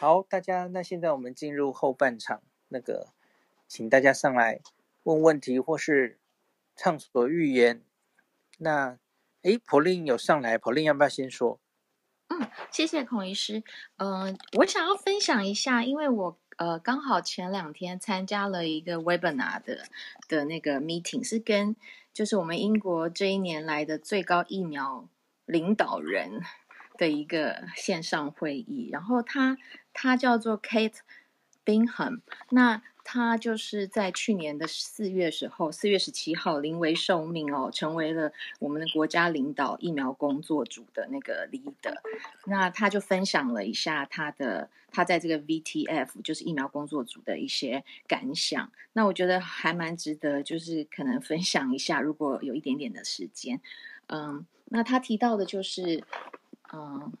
好，大家，那现在我们进入后半场，那个，请大家上来问问题或是畅所欲言。那，诶，Pauline 有上来，Pauline 要不要先说？嗯，谢谢孔医师。嗯、我想要分享一下，因为我呃刚好前两天参加了一个 webinar 的的那个 meeting，是跟就是我们英国这一年来的最高疫苗领导人的一个线上会议，然后他他叫做 Kate Bingham，那他就是在去年的四月时候，四月十七号临危受命哦，成为了我们的国家领导疫苗工作组的那个 leader。那他就分享了一下他的他在这个 VTF 就是疫苗工作组的一些感想。那我觉得还蛮值得，就是可能分享一下，如果有一点点的时间，嗯，那他提到的就是。嗯，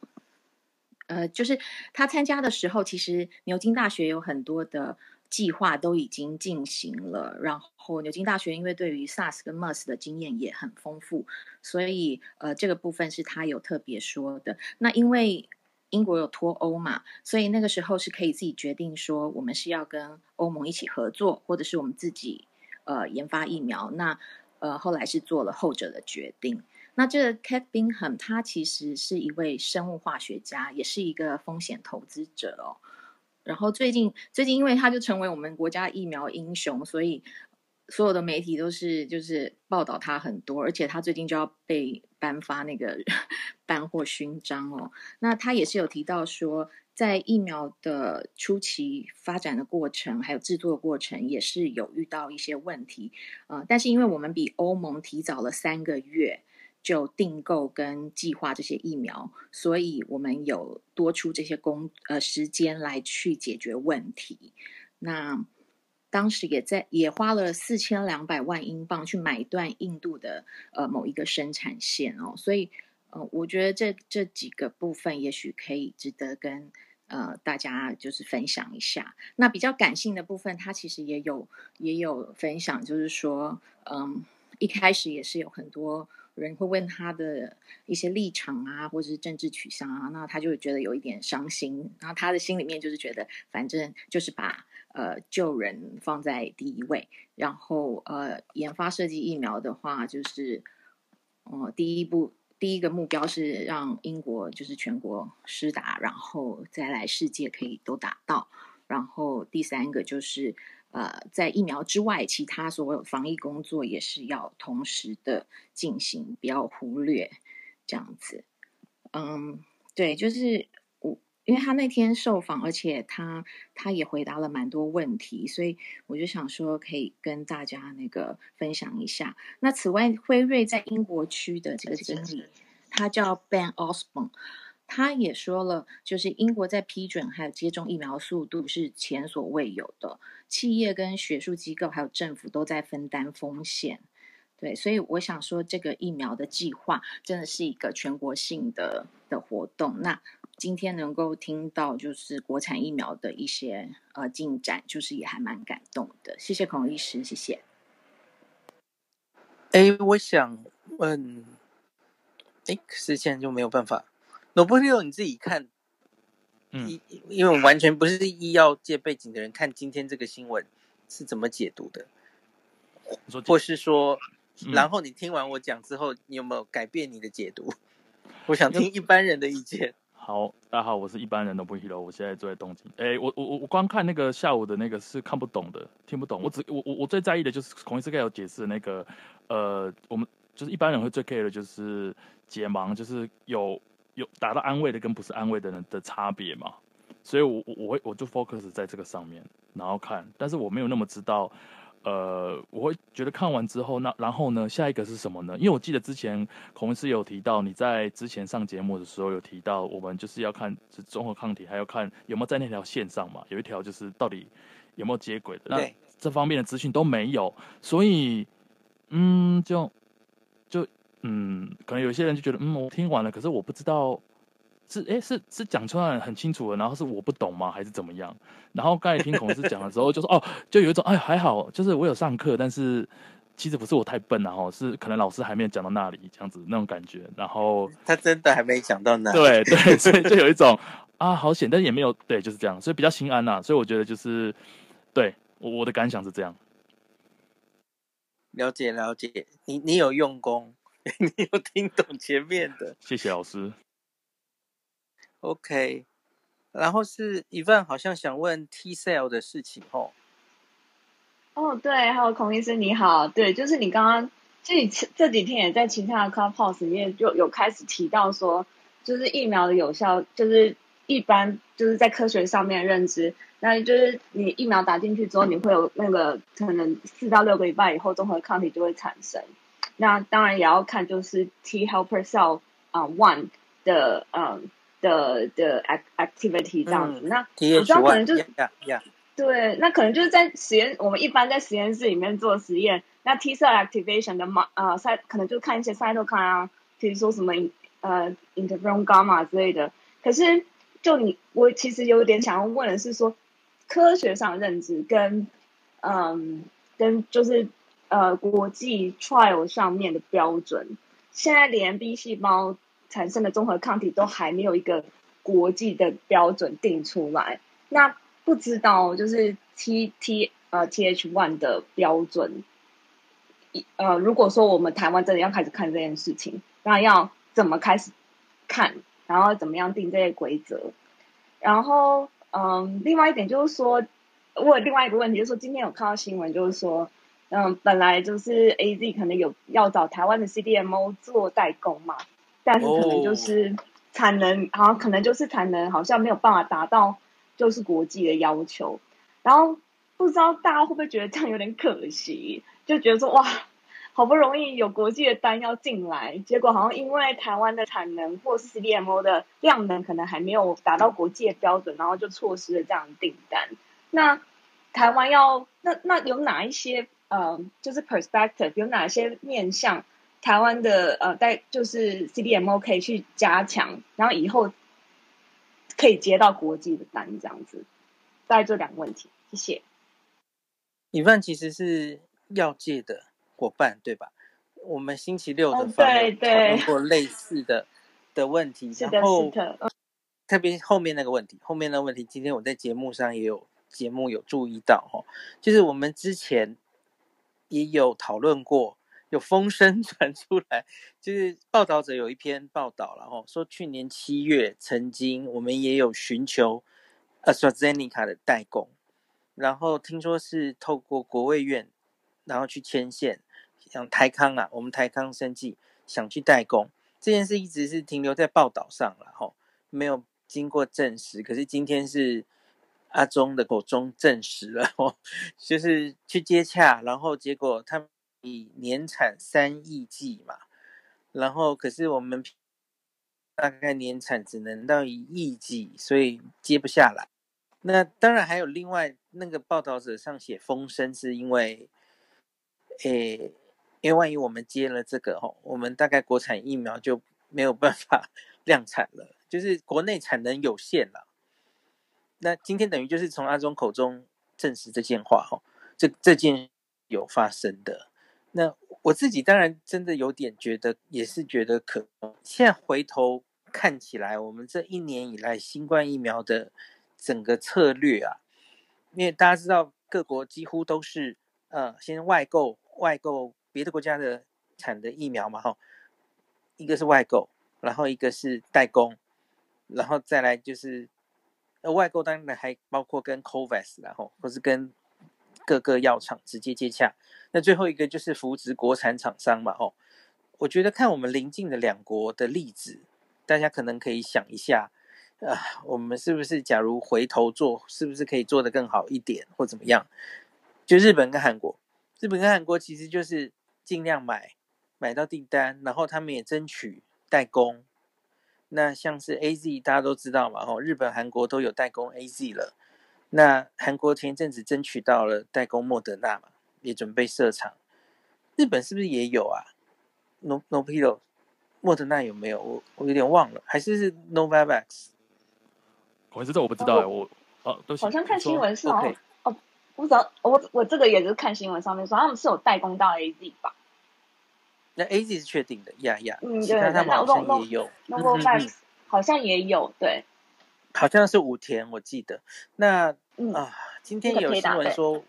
呃，就是他参加的时候，其实牛津大学有很多的计划都已经进行了。然后牛津大学因为对于 SARS 跟 MERS 的经验也很丰富，所以呃，这个部分是他有特别说的。那因为英国有脱欧嘛，所以那个时候是可以自己决定说，我们是要跟欧盟一起合作，或者是我们自己呃研发疫苗。那呃后来是做了后者的决定。那这个 Kate Bingham，他其实是一位生物化学家，也是一个风险投资者哦。然后最近，最近因为他就成为我们国家疫苗英雄，所以所有的媒体都是就是报道他很多，而且他最近就要被颁发那个 颁获勋章哦。那他也是有提到说，在疫苗的初期发展的过程，还有制作的过程，也是有遇到一些问题。呃，但是因为我们比欧盟提早了三个月。就订购跟计划这些疫苗，所以我们有多出这些工呃时间来去解决问题。那当时也在也花了四千两百万英镑去买断印度的呃某一个生产线哦，所以呃我觉得这这几个部分也许可以值得跟呃大家就是分享一下。那比较感性的部分，他其实也有也有分享，就是说嗯一开始也是有很多。人会问他的一些立场啊，或者是政治取向啊，那他就觉得有一点伤心。然后他的心里面就是觉得，反正就是把呃救人放在第一位，然后呃研发设计疫苗的话，就是呃第一步第一个目标是让英国就是全国施打，然后再来世界可以都打到，然后第三个就是。呃，在疫苗之外，其他所有防疫工作也是要同时的进行，不要忽略这样子。嗯，对，就是我，因为他那天受访，而且他他也回答了蛮多问题，所以我就想说可以跟大家那个分享一下。那此外，辉瑞在英国区的这个经理，他叫 Ben Osborne。他也说了，就是英国在批准还有接种疫苗速度是前所未有的，企业跟学术机构还有政府都在分担风险，对，所以我想说，这个疫苗的计划真的是一个全国性的的活动。那今天能够听到就是国产疫苗的一些呃进展，就是也还蛮感动的。谢谢孔医师，谢谢。哎，我想问，哎，可是现就没有办法。罗伯特，你自己看，嗯，因为我们完全不是医药界背景的人，看今天这个新闻是怎么解读的？或是说，嗯、然后你听完我讲之后，你有没有改变你的解读？我想听一般人的意见。好，大家好，我是一般人的罗伯特，我现在住在东京。哎，我我我我光看那个下午的那个是看不懂的，听不懂。我只我我我最在意的就是孔医师有解释的那个，呃，我们就是一般人会最 care 的就是解盲，就是有。有达到安慰的跟不是安慰的人的差别嘛？所以我，我我会我就 focus 在这个上面，然后看，但是我没有那么知道，呃，我会觉得看完之后，那然后呢，下一个是什么呢？因为我记得之前孔医师有提到，你在之前上节目的时候有提到，我们就是要看是综合抗体，还要看有没有在那条线上嘛，有一条就是到底有没有接轨的，那这方面的资讯都没有，所以，嗯，就。嗯，可能有些人就觉得，嗯，我听完了，可是我不知道是，哎，是是讲出来很清楚了，然后是我不懂吗，还是怎么样？然后刚才听孔医师讲的时候，就说，哦，就有一种，哎，还好，就是我有上课，但是其实不是我太笨，然后是可能老师还没有讲到那里，这样子那种感觉。然后 他真的还没讲到那里，对对，所以就有一种，啊，好险，但也没有对，就是这样，所以比较心安呐、啊。所以我觉得就是对我我的感想是这样。了解了解，你你有用功，你有听懂前面的，谢谢老师。OK，然后是 Evan 好像想问 T cell 的事情哦。哦，对，还有孔医生你好，对，就是你刚刚这这几天也在其他的 Clubhouse 里面就有开始提到说，就是疫苗的有效，就是一般就是在科学上面的认知，那就是你疫苗打进去之后，你会有那个可能四到六个礼拜以后，综合抗体就会产生。那当然也要看就是 T helper cell 啊、uh, one 的嗯的的 activity 这样子。嗯、那我知道可能就是。Yeah, yeah. 对，那可能就是在实验，我们一般在实验室里面做实验，那 T cell activation 的嘛，呃，赛可能就看一些 cytokine 啊，比如说什么呃 interferon gamma 之类的。可是，就你，我其实有点想要问的是说，科学上的认知跟嗯，跟就是呃国际 trial 上面的标准，现在连 B 细胞产生的综合抗体都还没有一个国际的标准定出来，那。不知道，就是 T T 呃 T H one 的标准，呃，如果说我们台湾真的要开始看这件事情，那要怎么开始看，然后怎么样定这些规则？然后，嗯，另外一点就是说，我有另外一个问题就是说，今天有看到新闻，就是说，嗯，本来就是 A Z 可能有要找台湾的 C D M O 做代工嘛，但是可能就是产能，好像可能就是产能好像没有办法达到。就是国际的要求，然后不知道大家会不会觉得这样有点可惜，就觉得说哇，好不容易有国际的单要进来，结果好像因为台湾的产能或是 CDMO 的量能可能还没有达到国际的标准，然后就错失了这样的订单。那台湾要那那有哪一些呃，就是 perspective 有哪些面向台湾的呃，在就是 CDMO 可以去加强，然后以后。可以接到国际的单，这样子。大概这两个问题，谢谢。以范其实是药界的伙伴，对吧？我们星期六的访谈讨论过类似的 的问题，然后特别后面那个问题，后面那个问题，今天我在节目上也有节目有注意到哈，就是我们之前也有讨论过。有风声 传出来，就是报道者有一篇报道了哈，说去年七月曾经我们也有寻求 AstraZeneca 的代工，然后听说是透过国卫院，然后去牵线，像台康啊，我们台康生技想去代工，这件事一直是停留在报道上了哈，没有经过证实。可是今天是阿中的口中证实了 哦，就是去接洽，然后结果他们。以年产三亿剂嘛，然后可是我们大概年产只能到一亿剂，所以接不下来。那当然还有另外那个报道者上写风声，是因为，诶，因为万一我们接了这个吼，我们大概国产疫苗就没有办法 量产了，就是国内产能有限了。那今天等于就是从阿中口中证实这件话哦，这这件有发生的。那我自己当然真的有点觉得，也是觉得可。现在回头看起来，我们这一年以来新冠疫苗的整个策略啊，因为大家知道各国几乎都是呃先外购外购别的国家的产的疫苗嘛，哈，一个是外购，然后一个是代工，然后再来就是呃外购当然还包括跟 COVAX 然后或是跟。各个药厂直接接洽，那最后一个就是扶植国产厂商嘛，哦，我觉得看我们邻近的两国的例子，大家可能可以想一下，啊，我们是不是假如回头做，是不是可以做得更好一点，或怎么样？就日本跟韩国，日本跟韩国其实就是尽量买，买到订单，然后他们也争取代工。那像是 AZ，大家都知道嘛，哦，日本、韩国都有代工 AZ 了。那韩国前一阵子争取到了代工莫德纳嘛，也准备设厂。日本是不是也有啊？No No Pilo，莫德纳有没有？我我有点忘了，还是是 Novavax？我知道我不知道哎，我哦都好像看新闻是哦哦，不知道我我这个也是看新闻上面说他们是有代工到 AZ 吧？那 AZ 是确定的呀呀，嗯，其他他们好像也有 Novavax 好像也有对。好像是武田，我记得。那、嗯、啊，今天有新闻说，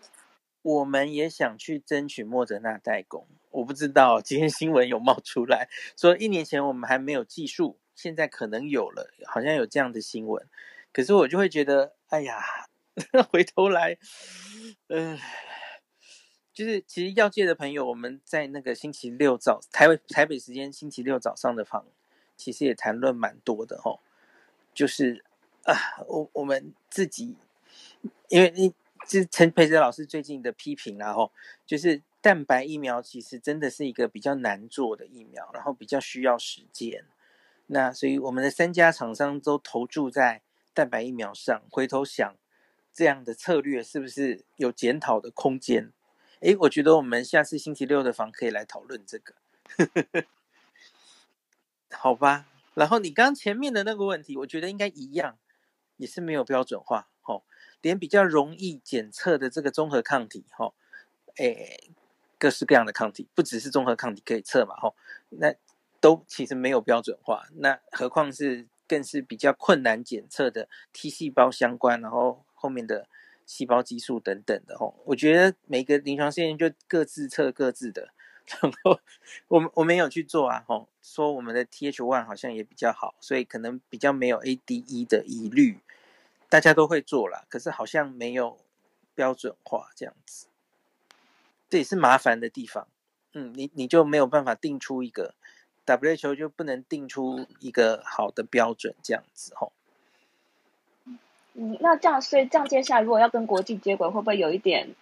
我们也想去争取莫德纳代工。我不知道今天新闻有冒出来说，一年前我们还没有技术，现在可能有了，好像有这样的新闻。可是我就会觉得，哎呀，回头来，嗯、呃，就是其实药界的朋友，我们在那个星期六早台台北时间星期六早上的房，其实也谈论蛮多的吼，就是啊，我我们自己，因为你这陈培哲老师最近的批评然后就是蛋白疫苗其实真的是一个比较难做的疫苗，然后比较需要时间，那所以我们的三家厂商都投注在。蛋白疫苗上，回头想这样的策略是不是有检讨的空间？诶，我觉得我们下次星期六的房可以来讨论这个，好吧？然后你刚前面的那个问题，我觉得应该一样，也是没有标准化，吼，连比较容易检测的这个综合抗体，吼，诶，各式各样的抗体，不只是综合抗体可以测嘛，吼，那都其实没有标准化，那何况是？更是比较困难检测的 T 细胞相关，然后后面的细胞激素等等的吼，我觉得每个临床试验就各自测各自的，然后我们我没有去做啊吼，说我们的 TH one 好像也比较好，所以可能比较没有 ADE 的疑虑，大家都会做啦，可是好像没有标准化这样子，这也是麻烦的地方，嗯，你你就没有办法定出一个。WHO 就不能定出一个好的标准，这样子吼。嗯，那这样，所以这样接下来如果要跟国际接轨，会不会有一点，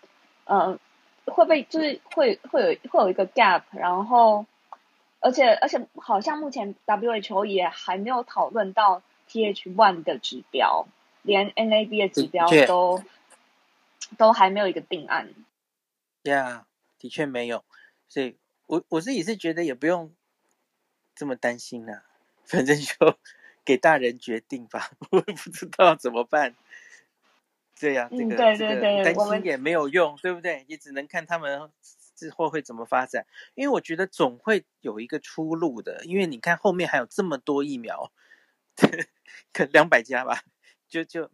呃，会不会就是会会有会有一个 gap？然后，而且而且好像目前 WHO 也还没有讨论到 TH one 的指标，连 NAB 的指标都都还没有一个定案。呀，yeah, 的确没有，所以我我自己是觉得也不用。这么担心啦、啊？反正就给大人决定吧，我也不知道怎么办。这样，这个、嗯、对对对，这个担心也没有用，对不对？也只能看他们之后会怎么发展。因为我觉得总会有一个出路的，因为你看后面还有这么多疫苗，可两百家吧，就就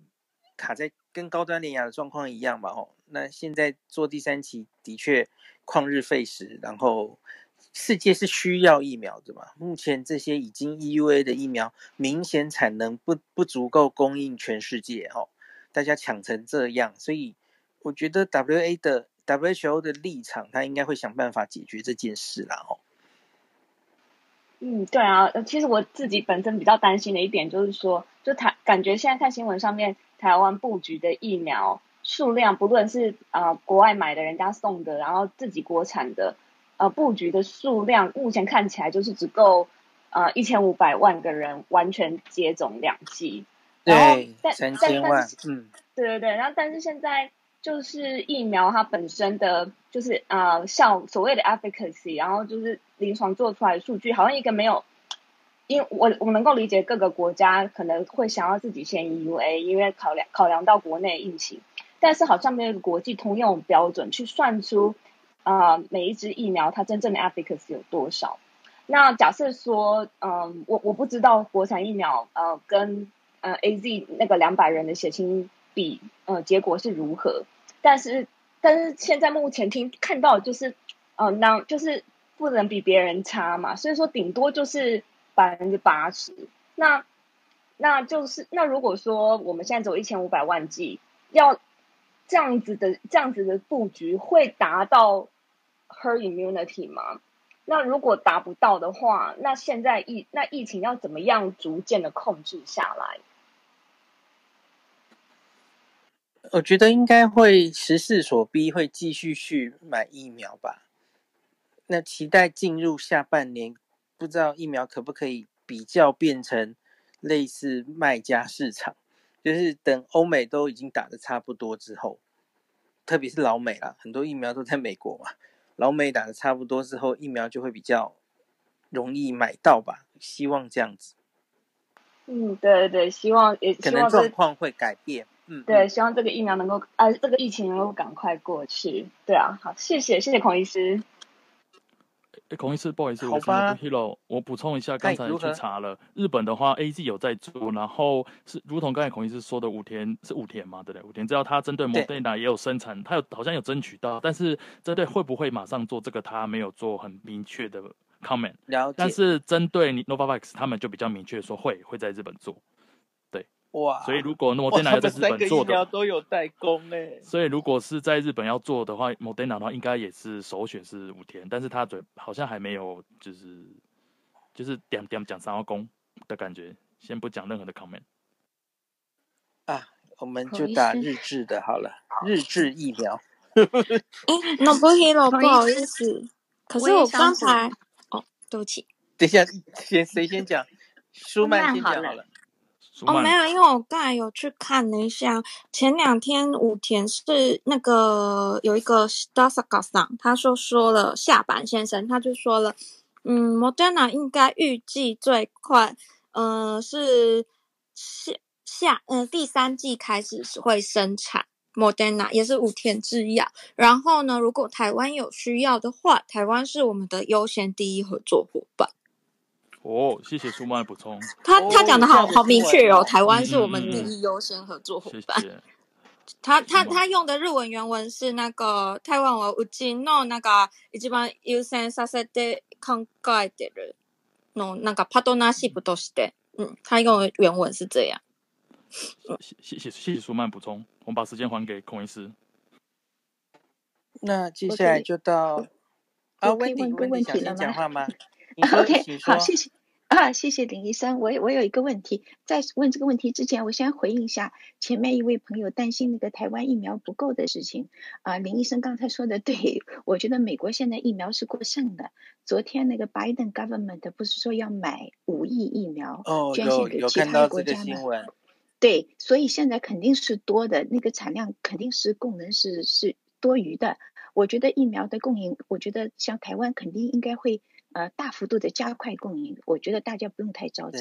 卡在跟高端联雅的状况一样嘛。哦，那现在做第三期的确旷日费时，然后。世界是需要疫苗的嘛？目前这些已经 EUA 的疫苗，明显产能不不足够供应全世界哦，大家抢成这样，所以我觉得 WA 的 WHO 的立场，他应该会想办法解决这件事啦哦。嗯，对啊，其实我自己本身比较担心的一点就是说，就台感觉现在看新闻上面，台湾布局的疫苗数量，不论是啊、国外买的，人家送的，然后自己国产的。呃，布局的数量目前看起来就是只够呃一千五百万个人完全接种两剂，然后但三千万，但是嗯，对对对，然后但是现在就是疫苗它本身的就是呃效所谓的 efficacy，然后就是临床做出来的数据好像一个没有，因为我我能够理解各个国家可能会想要自己先 EUA，因为考量考量到国内疫情，但是好像没有一个国际通用标准去算出。啊、每一支疫苗它真正的 efficacy 有多少？那假设说，嗯、我我不知道国产疫苗呃跟呃 AZ 那个两百人的血清比呃结果是如何，但是但是现在目前听看到就是呃那就是不能比别人差嘛，所以说顶多就是百分之八十。那那就是那如果说我们现在只有一千五百万剂，要这样子的这样子的布局会达到 her immunity 吗？那如果达不到的话，那现在疫那疫情要怎么样逐渐的控制下来？我觉得应该会时势所逼，会继续去买疫苗吧。那期待进入下半年，不知道疫苗可不可以比较变成类似卖家市场，就是等欧美都已经打得差不多之后，特别是老美啦，很多疫苗都在美国嘛。老美打的差不多之后，疫苗就会比较容易买到吧？希望这样子。嗯，对对，希望也希望可能状况会改变。嗯，对，希望这个疫苗能够呃，这个疫情能够赶快过去。对啊，好，谢谢谢谢孔医师。欸，孔医师，不好意思，我是 Hero，我补充一下，刚才去查了，日本的话，A G 有在做，然后是如同刚才孔医师说的，武田是武田嘛，对不对？武田知道他针对 Moderna 也有生产，他有好像有争取到，但是针对会不会马上做这个，他没有做很明确的 comment。了解。但是针对 Novavax，他们就比较明确说会会在日本做。哇！所以如果 Moderna 要在日本做的，都有代工哎。所以如果是在日本要做的话，Moderna 的话应该也是首选是武田，但是他嘴好像还没有，就是就是点点讲三号工的感觉，先不讲任何的 comment。啊，我们就打日制的好了，日制疫苗。哎，Nobuhiro，不好意思，可是我刚才，哦，对不起，等一下，先谁先讲？舒曼先讲好了。哦，没有，因为我刚才有去看了一下，前两天武田是那个有一个 Stasaka 桑，他说说了下坂先生，他就说了，嗯，Moderna 应该预计最快，呃，是下下，嗯、呃，第三季开始是会生产 Moderna，也是武田制药。然后呢，如果台湾有需要的话，台湾是我们的优先第一合作伙伴。哦，谢谢舒曼的补充。他他讲的好好明确哦，台湾是我们第一优先合作伙伴。嗯嗯、他他他用的日文原文是那个台湾はうちの那个一番优先させて考えてるの那个パートナーシップとして，嗯，他用的原文是这样。谢谢谢谢舒曼补充，我们把时间还给孔医师。那接下来就到啊，温迪，温迪想先讲话吗？OK，好，谢谢。 啊，谢谢林医生。我我有一个问题，在问这个问题之前，我先回应一下前面一位朋友担心那个台湾疫苗不够的事情。啊，林医生刚才说的 对，我觉得美国现在疫苗是过剩的。昨天那个 Biden government 不是说要买五亿疫苗，哦，捐献给其他国家吗？对，所以现在肯定是多的，那个产量肯定是供能是是多余的。我觉得疫苗的供应，我觉得像台湾肯定应该会。呃，大幅度的加快供应，我觉得大家不用太着急。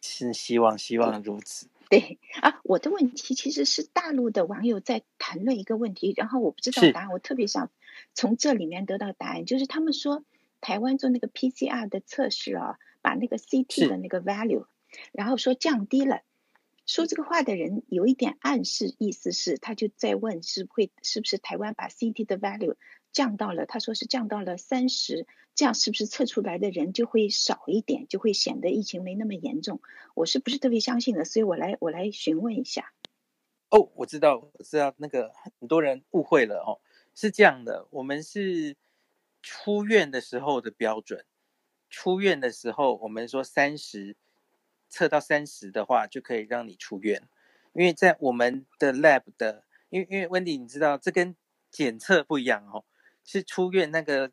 是希望，希望如此。对啊，我的问题其实是大陆的网友在谈论一个问题，然后我不知道答案，我特别想从这里面得到答案。就是他们说台湾做那个 PCR 的测试啊，把那个 CT 的那个 value，然后说降低了。说这个话的人有一点暗示，意思是他就在问是会是不是台湾把 CT 的 value 降到了，他说是降到了三十。这样是不是测出来的人就会少一点，就会显得疫情没那么严重？我是不是特别相信的？所以我来我来询问一下。哦，我知道，我知道那个很多人误会了哦，是这样的，我们是出院的时候的标准。出院的时候，我们说三十，测到三十的话就可以让你出院，因为在我们的 lab 的，因为因为温迪你知道这跟检测不一样哦，是出院那个。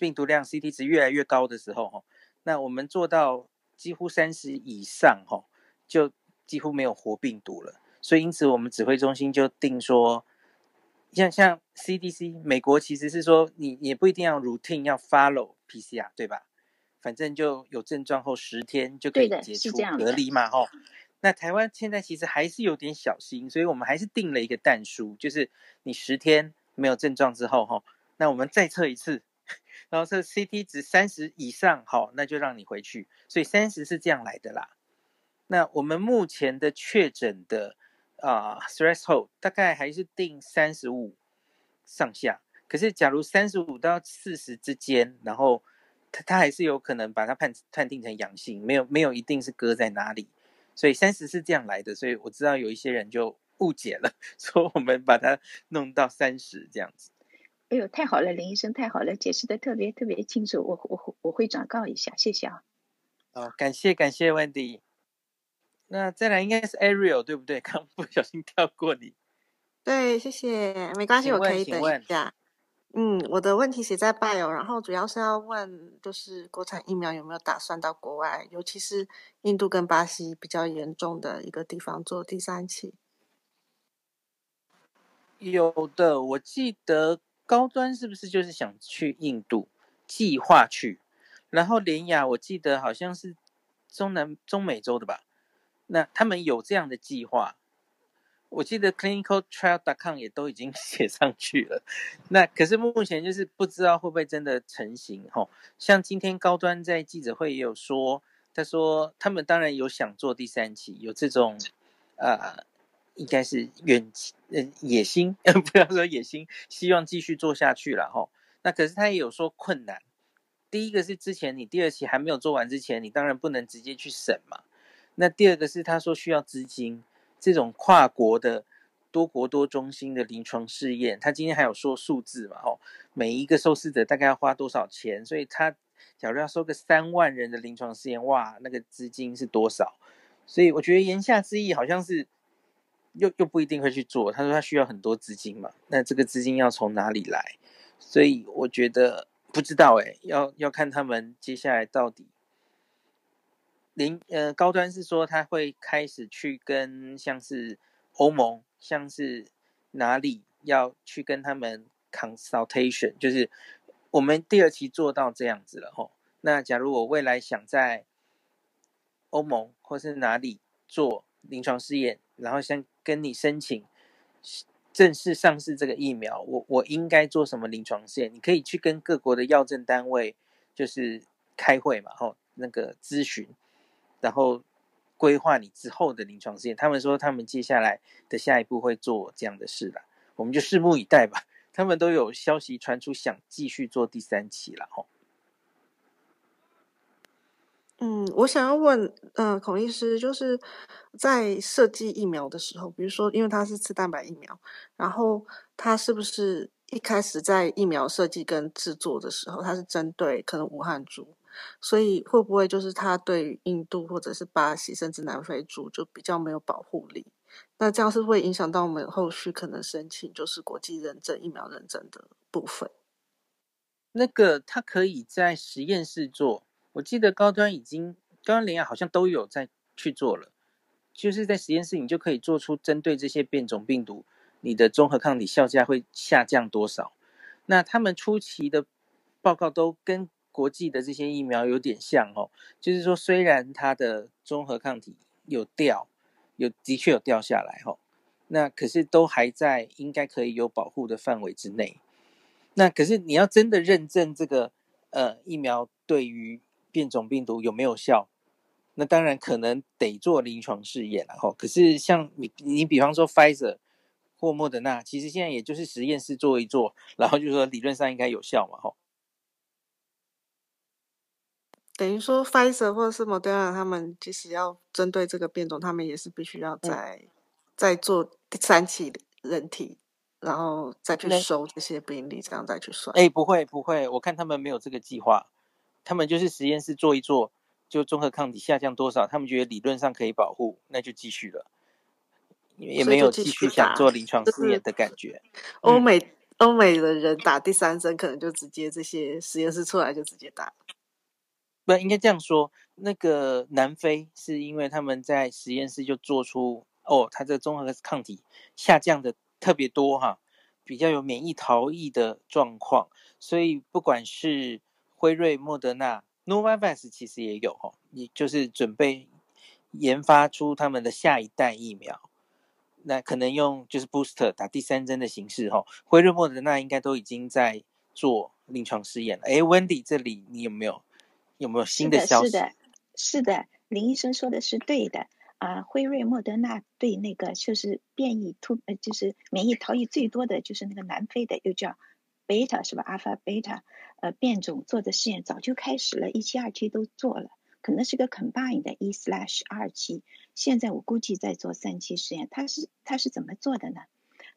病毒量 CT 值越来越高的时候，那我们做到几乎三十以上，就几乎没有活病毒了。所以因此，我们指挥中心就定说，像像 CDC 美国其实是说，你也不一定要 routine 要 follow PCR，对吧？反正就有症状后十天就可以解除隔离嘛，吼。那台湾现在其实还是有点小心，所以我们还是定了一个蛋书，就是你十天没有症状之后，吼，那我们再测一次。然后测 CT 值三十以上，好，那就让你回去。所以三十是这样来的啦。那我们目前的确诊的啊、呃、threshold 大概还是定三十五上下。可是假如三十五到四十之间，然后他他还是有可能把它判判定成阳性，没有没有一定是搁在哪里。所以三十是这样来的。所以我知道有一些人就误解了，说我们把它弄到三十这样子。哎呦，太好了，林医生，太好了，解释的特别特别清楚，我我我会转告一下，谢谢啊。哦，感谢感谢，Wendy。那再来应该是 Ariel 对不对？刚不小心跳过你。对，谢谢，没关系，我可以等一下。嗯，我的问题写在 bio，然后主要是要问，就是国产疫苗有没有打算到国外，尤其是印度跟巴西比较严重的一个地方做第三期。有的，我记得。高端是不是就是想去印度，计划去？然后联雅我记得好像是中南中美洲的吧？那他们有这样的计划，我记得 clinicaltrial.com 也都已经 写上去了，那可是目前就是不知道会不会真的成型吼。像今天高端在记者会也有说，他说他们当然有想做第三期，有这种呃，应该是远呃野心，不要说野心，希望继续做下去了哈。那可是他也有说困难，第一个是之前你第二期还没有做完之前，你当然不能直接去审嘛。那第二个是他说需要资金。这种跨国的多国多中心的临床试验，他今天还有说数字嘛？哦，每一个受试者大概要花多少钱？所以他假如要收个三万人的临床试验，哇，那个资金是多少？所以我觉得言下之意好像是又又不一定会去做。他说他需要很多资金嘛，那这个资金要从哪里来？所以我觉得不知道诶，要要看他们接下来到底。零呃，高端是说他会开始去跟像是欧盟，像是哪里要去跟他们 consultation，就是我们第二期做到这样子了吼。那假如我未来想在欧盟或是哪里做临床试验，然后像跟你申请正式上市这个疫苗，我我应该做什么临床试验？你可以去跟各国的药政单位就是开会嘛，吼，那个咨询。然后规划你之后的临床试验，他们说他们接下来的下一步会做这样的事了，我们就拭目以待吧。他们都有消息传出，想继续做第三期了吼。嗯，我想要问，呃，孔医师，就是在设计疫苗的时候，比如说，因为它是次蛋白疫苗，然后它是不是一开始在疫苗设计跟制作的时候，它是针对可能武汉株？所以会不会就是它对印度或者是巴西甚至南非猪就比较没有保护力？那这样是会影响到我们后续可能申请就是国际认证疫苗认证的部分？那个它可以在实验室做，我记得高端已经高端联亚好像都有在去做了，就是在实验室你就可以做出针对这些变种病毒，你的综合抗体效价会下降多少？那他们初期的报告都跟。国际的这些疫苗有点像哦，就是说虽然它的综合抗体有掉，有的确有掉下来哦，那可是都还在应该可以有保护的范围之内。那可是你要真的认证这个呃疫苗对于变种病毒有没有效，那当然可能得做临床试验了哈。可是像你你比方说 Pfizer 或莫德纳，其实现在也就是实验室做一做，然后就说理论上应该有效嘛哈。等于说，Pfizer 或者是 Moderna 他们其实要针对这个变种，他们也是必须要再、嗯、再做第三期人体，然后再去收这些病例，这样再去算。哎，不会不会，我看他们没有这个计划，他们就是实验室做一做，就综合抗体下降多少，他们觉得理论上可以保护，那就继续了，也没有继续想做临床试验的感觉。欧美、嗯、欧美的人打第三针，可能就直接这些实验室出来就直接打。不应该这样说，那个南非是因为他们在实验室就做出哦，它这综合抗体下降的特别多哈，比较有免疫逃逸的状况，所以不管是辉瑞、莫德纳、Novavax 其实也有哈，你就是准备研发出他们的下一代疫苗，那可能用就是 booster 打第三针的形式哈，辉瑞、莫德纳应该都已经在做临床试验了。哎，Wendy 这里你有没有？有没有新的消息？是的，是的，是的，林医生说的是对的啊。辉瑞、莫德纳对那个就是变异突呃，就是免疫逃逸最多的就是那个南非的，又叫贝塔是吧？阿尔法、贝塔呃变种做的试验早就开始了，一期、二期都做了，可能是个 combine 的一 slash 二期。现在我估计在做三期实验，它是它是怎么做的呢？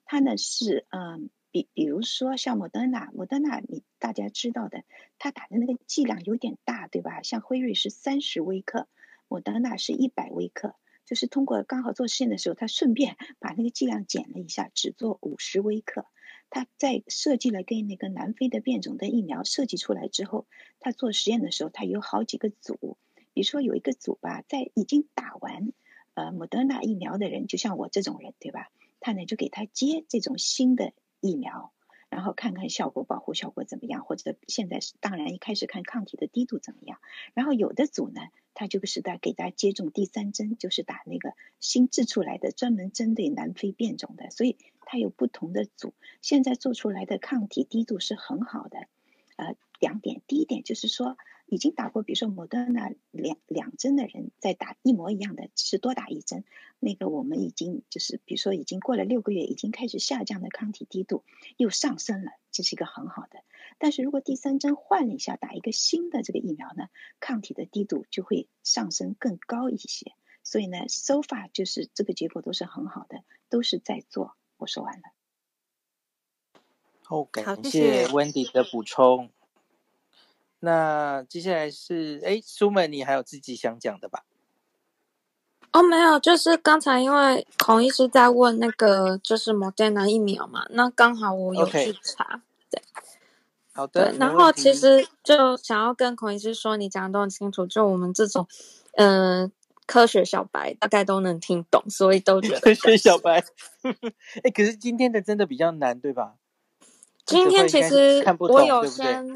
它呢是嗯。比比如说像莫德纳，莫德纳你大家知道的，他打的那个剂量有点大，对吧？像辉瑞是三十微克，莫德纳是一百微克，就是通过刚好做实验的时候，他顺便把那个剂量减了一下，只做五十微克。他在设计了跟那个南非的变种的疫苗设计出来之后，他做实验的时候，他有好几个组，比如说有一个组吧，在已经打完呃莫德纳疫苗的人，就像我这种人，对吧？他呢就给他接这种新的。疫苗，然后看看效果，保护效果怎么样，或者现在是当然一开始看抗体的滴度怎么样。然后有的组呢，他就是在给大家接种第三针，就是打那个新制出来的专门针对南非变种的，所以它有不同的组。现在做出来的抗体滴度是很好的。呃，两点，第一点就是说。已经打过，比如说莫德纳两两针的人再打一模一样的，只是多打一针。那个我们已经就是，比如说已经过了六个月，已经开始下降的抗体滴度又上升了，这是一个很好的。但是如果第三针换了一下，打一个新的这个疫苗呢，抗体的滴度就会上升更高一些。所以呢，so far 就是这个结果都是很好的，都是在做。我说完了。好，感谢 Wendy 的补充。那接下来是哎，苏门，你还有自己想讲的吧？哦，没有，就是刚才因为孔医师在问那个就是莫德纳疫苗嘛，那刚好我有去查，Okay. 对，好的。然后其实就想要跟孔医师说，你讲的都很清楚，就我们这种嗯、呃、科学小白大概都能听懂，所以都觉得科学小白。哎，可是今天的真的比较难，对吧？今天其实我有先。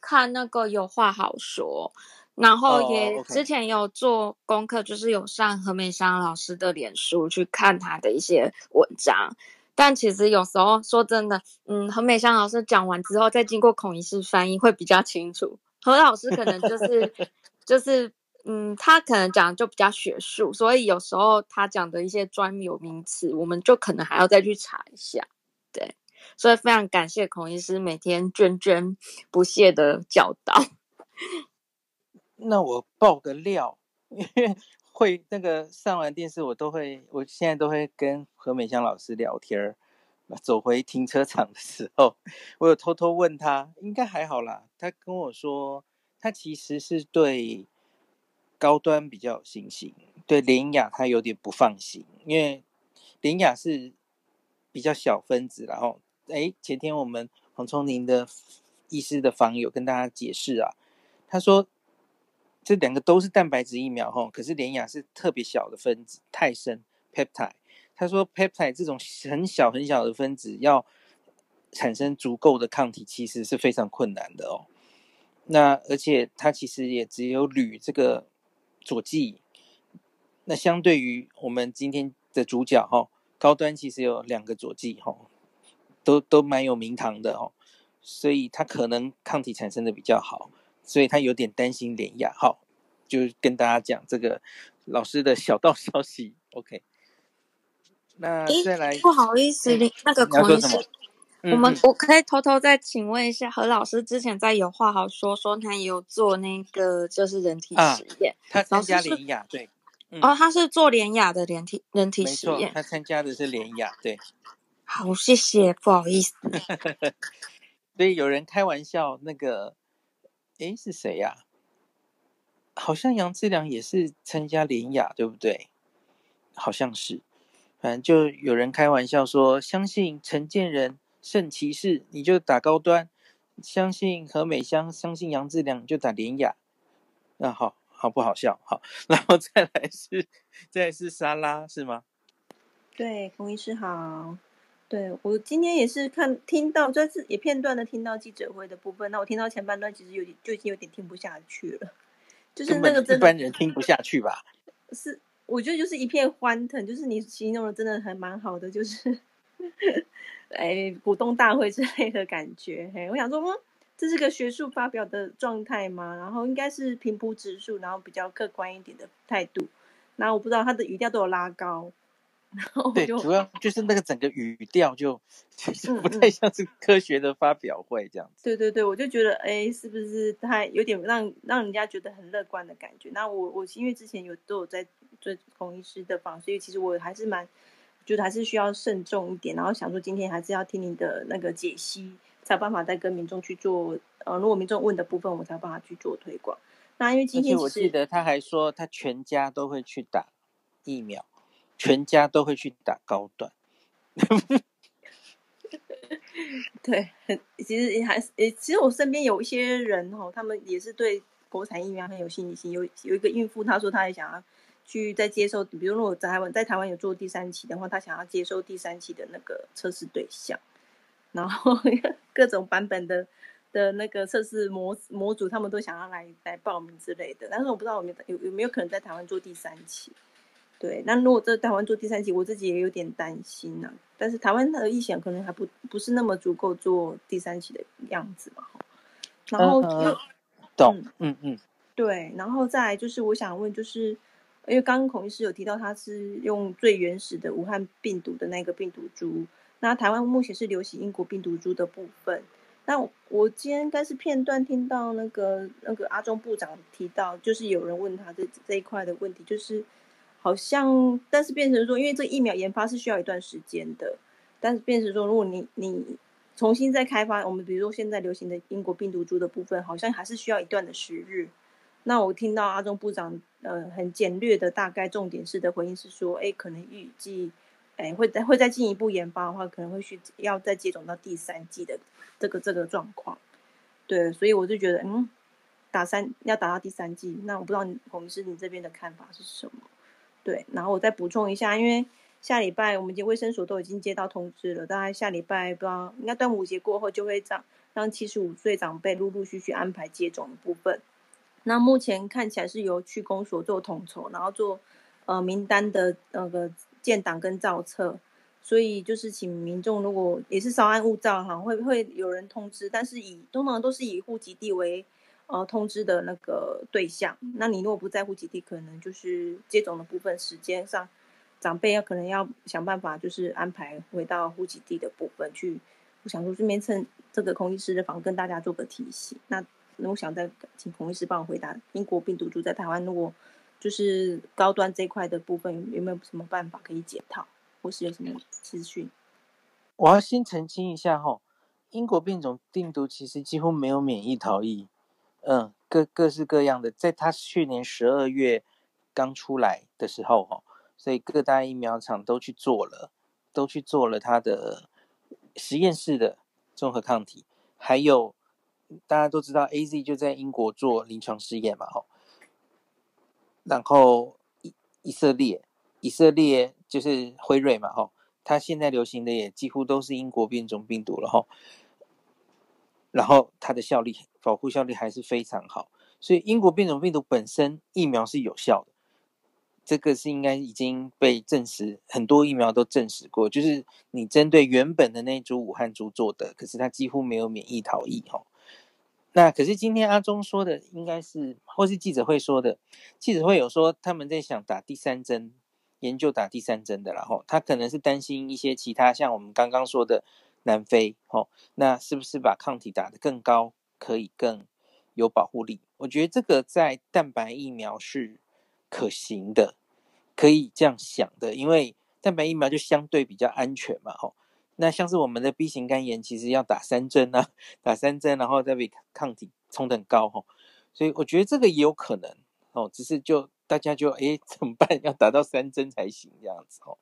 看那个有话好说，然后也之前有做功课，就是有上何美香老师的脸书去看他的一些文章。但其实有时候说真的，嗯，何美香老师讲完之后，再经过孔医师翻译会比较清楚。何老师可能就是 就是嗯，他可能讲就比较学术，所以有时候他讲的一些专有名词，我们就可能还要再去查一下，对。所以非常感谢孔医师每天涓涓不懈的教导。那我爆个料，因为会那个上完电视，我都会，我现在都会跟何美香老师聊天儿。走回停车场的时候，我有偷偷问他，应该还好啦。他跟我说，他其实是对高端比较有信心，对联雅他有点不放心，因为联雅是比较小分子，然后。哎，前天我们黄聪林的医师的访友跟大家解释啊，他说这两个都是蛋白质疫苗哈，可是联雅是特别小的分子，泰生 peptide。他说 peptide 这种很小很小的分子要产生足够的抗体，其实是非常困难的哦。那而且它其实也只有铝这个佐剂，那相对于我们今天的主角哈，高端其实有两个佐剂哈。都都蛮有名堂的哦，所以他可能抗体产生的比较好，所以他有点担心联亚。好，就跟大家讲这个老师的小道消息。OK，那再来，不好意思，欸、那个孔医师，我们我可以偷偷再请问一下，何老师之前在有话好说说他也有做那个就是人体实验，啊、他参加联雅对，嗯、哦，他是做联雅的人体人体实验，他参加的是联雅对。好，谢谢，不好意思。所以有人开玩笑，那个，诶，是谁呀？好像杨志良也是参加联雅，对不对？好像是，反正就有人开玩笑说，相信陈建仁胜骑士，你就打高端；相信何美香，相信杨志良，就打联亚。那好好不好笑？好，然后再来是，再来是沙拉，是吗？对，孔医师好。对，我今天也是看听到，这次也片段的听到记者会的部分。那我听到前半段，其实有点就已经有点听不下去了，就是那个真一般人听不下去吧？是，我觉得就是一片欢腾，就是你形容的真的还蛮好的，就是哎股东大会之类的感觉。嘿，我想说，嗯，这是个学术发表的状态吗？然后应该是平铺直述，然后比较客观一点的态度。然后我不知道他的语调都有拉高。然后对，主要就是那个整个语调就其实不太像是科学的发表会这样子。对对对，我就觉得哎，是不是太有点让让人家觉得很乐观的感觉？那我我因为之前有都有在做孔医师的访，所以其实我还是蛮觉得还是需要慎重一点。然后想说今天还是要听你的那个解析，才有办法再跟民众去做。呃，如果民众问的部分，我才有办法去做推广。那因为今天我记得他还说他全家都会去打疫苗。全家都会去打高端，对，其实还是诶，其实我身边有一些人哦，他们也是对国产疫苗很有信心。有有一个孕妇，她说她也想要去再接受，比如如果在台湾在台湾有做第三期的话，他想要接受第三期的那个测试对象。然后 各种版本的的那个测试模模组，他们都想要来来报名之类的。但是我不知道我没有有没有可能在台湾做第三期。对，那如果在台湾做第三期，我自己也有点担心呢、啊。但是台湾的疫情可能还不不是那么足够做第三期的样子嘛。然后又懂，嗯嗯，对，然后再来就是我想问，就是因为刚刚孔医师有提到他是用最原始的武汉病毒的那个病毒株，那台湾目前是流行英国病毒株的部分。那我今天应该是片段听到那个那个阿中部长提到，就是有人问他这这一块的问题，就是。好像，但是变成说，因为这疫苗研发是需要一段时间的，但是变成说，如果你你重新再开发，我们比如说现在流行的英国病毒株的部分，好像还是需要一段的时日。那我听到阿中部长呃很简略的大概重点式的回应是说，哎，可能预计哎会再会再进一步研发的话，可能会需要再接种到第三季的这个这个状况。对，所以我就觉得，嗯，打三要打到第三季，那我不知道孔医师你这边的看法是什么？对，然后我再补充一下，因为下礼拜我们已经卫生所都已经接到通知了，大概下礼拜不知道应该端午节过后就会让让七十五岁长辈陆陆续续安排接种的部分。那目前看起来是由区公所做统筹，然后做呃名单的那个建档跟造册，所以就是请民众如果也是稍安勿躁哈，会会有人通知，但是以通常都是以户籍地为。呃，通知的那个对象，那你如果不在户籍地，可能就是接种的部分时间上，长辈要可能要想办法，就是安排回到户籍地的部分去。我想说，顺便趁这个孔医师的访跟大家做个提醒。那那我想再请彭医师帮我回答，英国病毒株在台湾如果就是高端这块的部分，有没有什么办法可以解套，或是有什么资讯？我要先澄清一下哈，英国变种病毒其实几乎没有免疫逃逸。嗯，各各式各样的，在他去年十二月刚出来的时候，哈，所以各大疫苗厂都去做了，都去做了他的实验室的综合抗体，还有大家都知道，AZ 就在英国做临床试验嘛，吼，然后以以色列，以色列就是辉瑞嘛，吼。它现在流行的也几乎都是英国变种病毒了，吼。然后它的效力，保护效力还是非常好，所以英国变种病毒本身疫苗是有效的，这个是应该已经被证实，很多疫苗都证实过，就是你针对原本的那株武汉株做的，可是它几乎没有免疫逃逸哈。那可是今天阿中说的应该是，或是记者会说的，记者会有说他们在想打第三针，研究打第三针的，然后他可能是担心一些其他，像我们刚刚说的。南非，哦，那是不是把抗体打得更高，可以更有保护力？我觉得这个在蛋白疫苗是可行的，可以这样想的，因为蛋白疫苗就相对比较安全嘛，吼。那像是我们的 B 型肝炎，其实要打三针啊，打三针，然后再比抗体冲得很高，吼。所以我觉得这个也有可能，哦，只是就大家就诶怎么办？要打到三针才行，这样子，哦。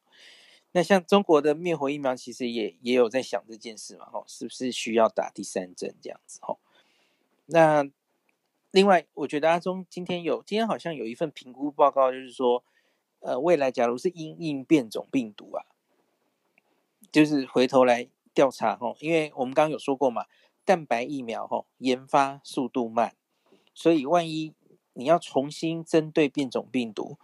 那像中国的灭活疫苗，其实也也有在想这件事嘛，吼，是不是需要打第三针这样子，吼？那另外，我觉得阿中今天有，今天好像有一份评估报告，就是说，呃，未来假如是因应变种病毒啊，就是回头来调查，吼，因为我们刚刚有说过嘛，蛋白疫苗，吼，研发速度慢，所以万一你要重新针对变种病毒。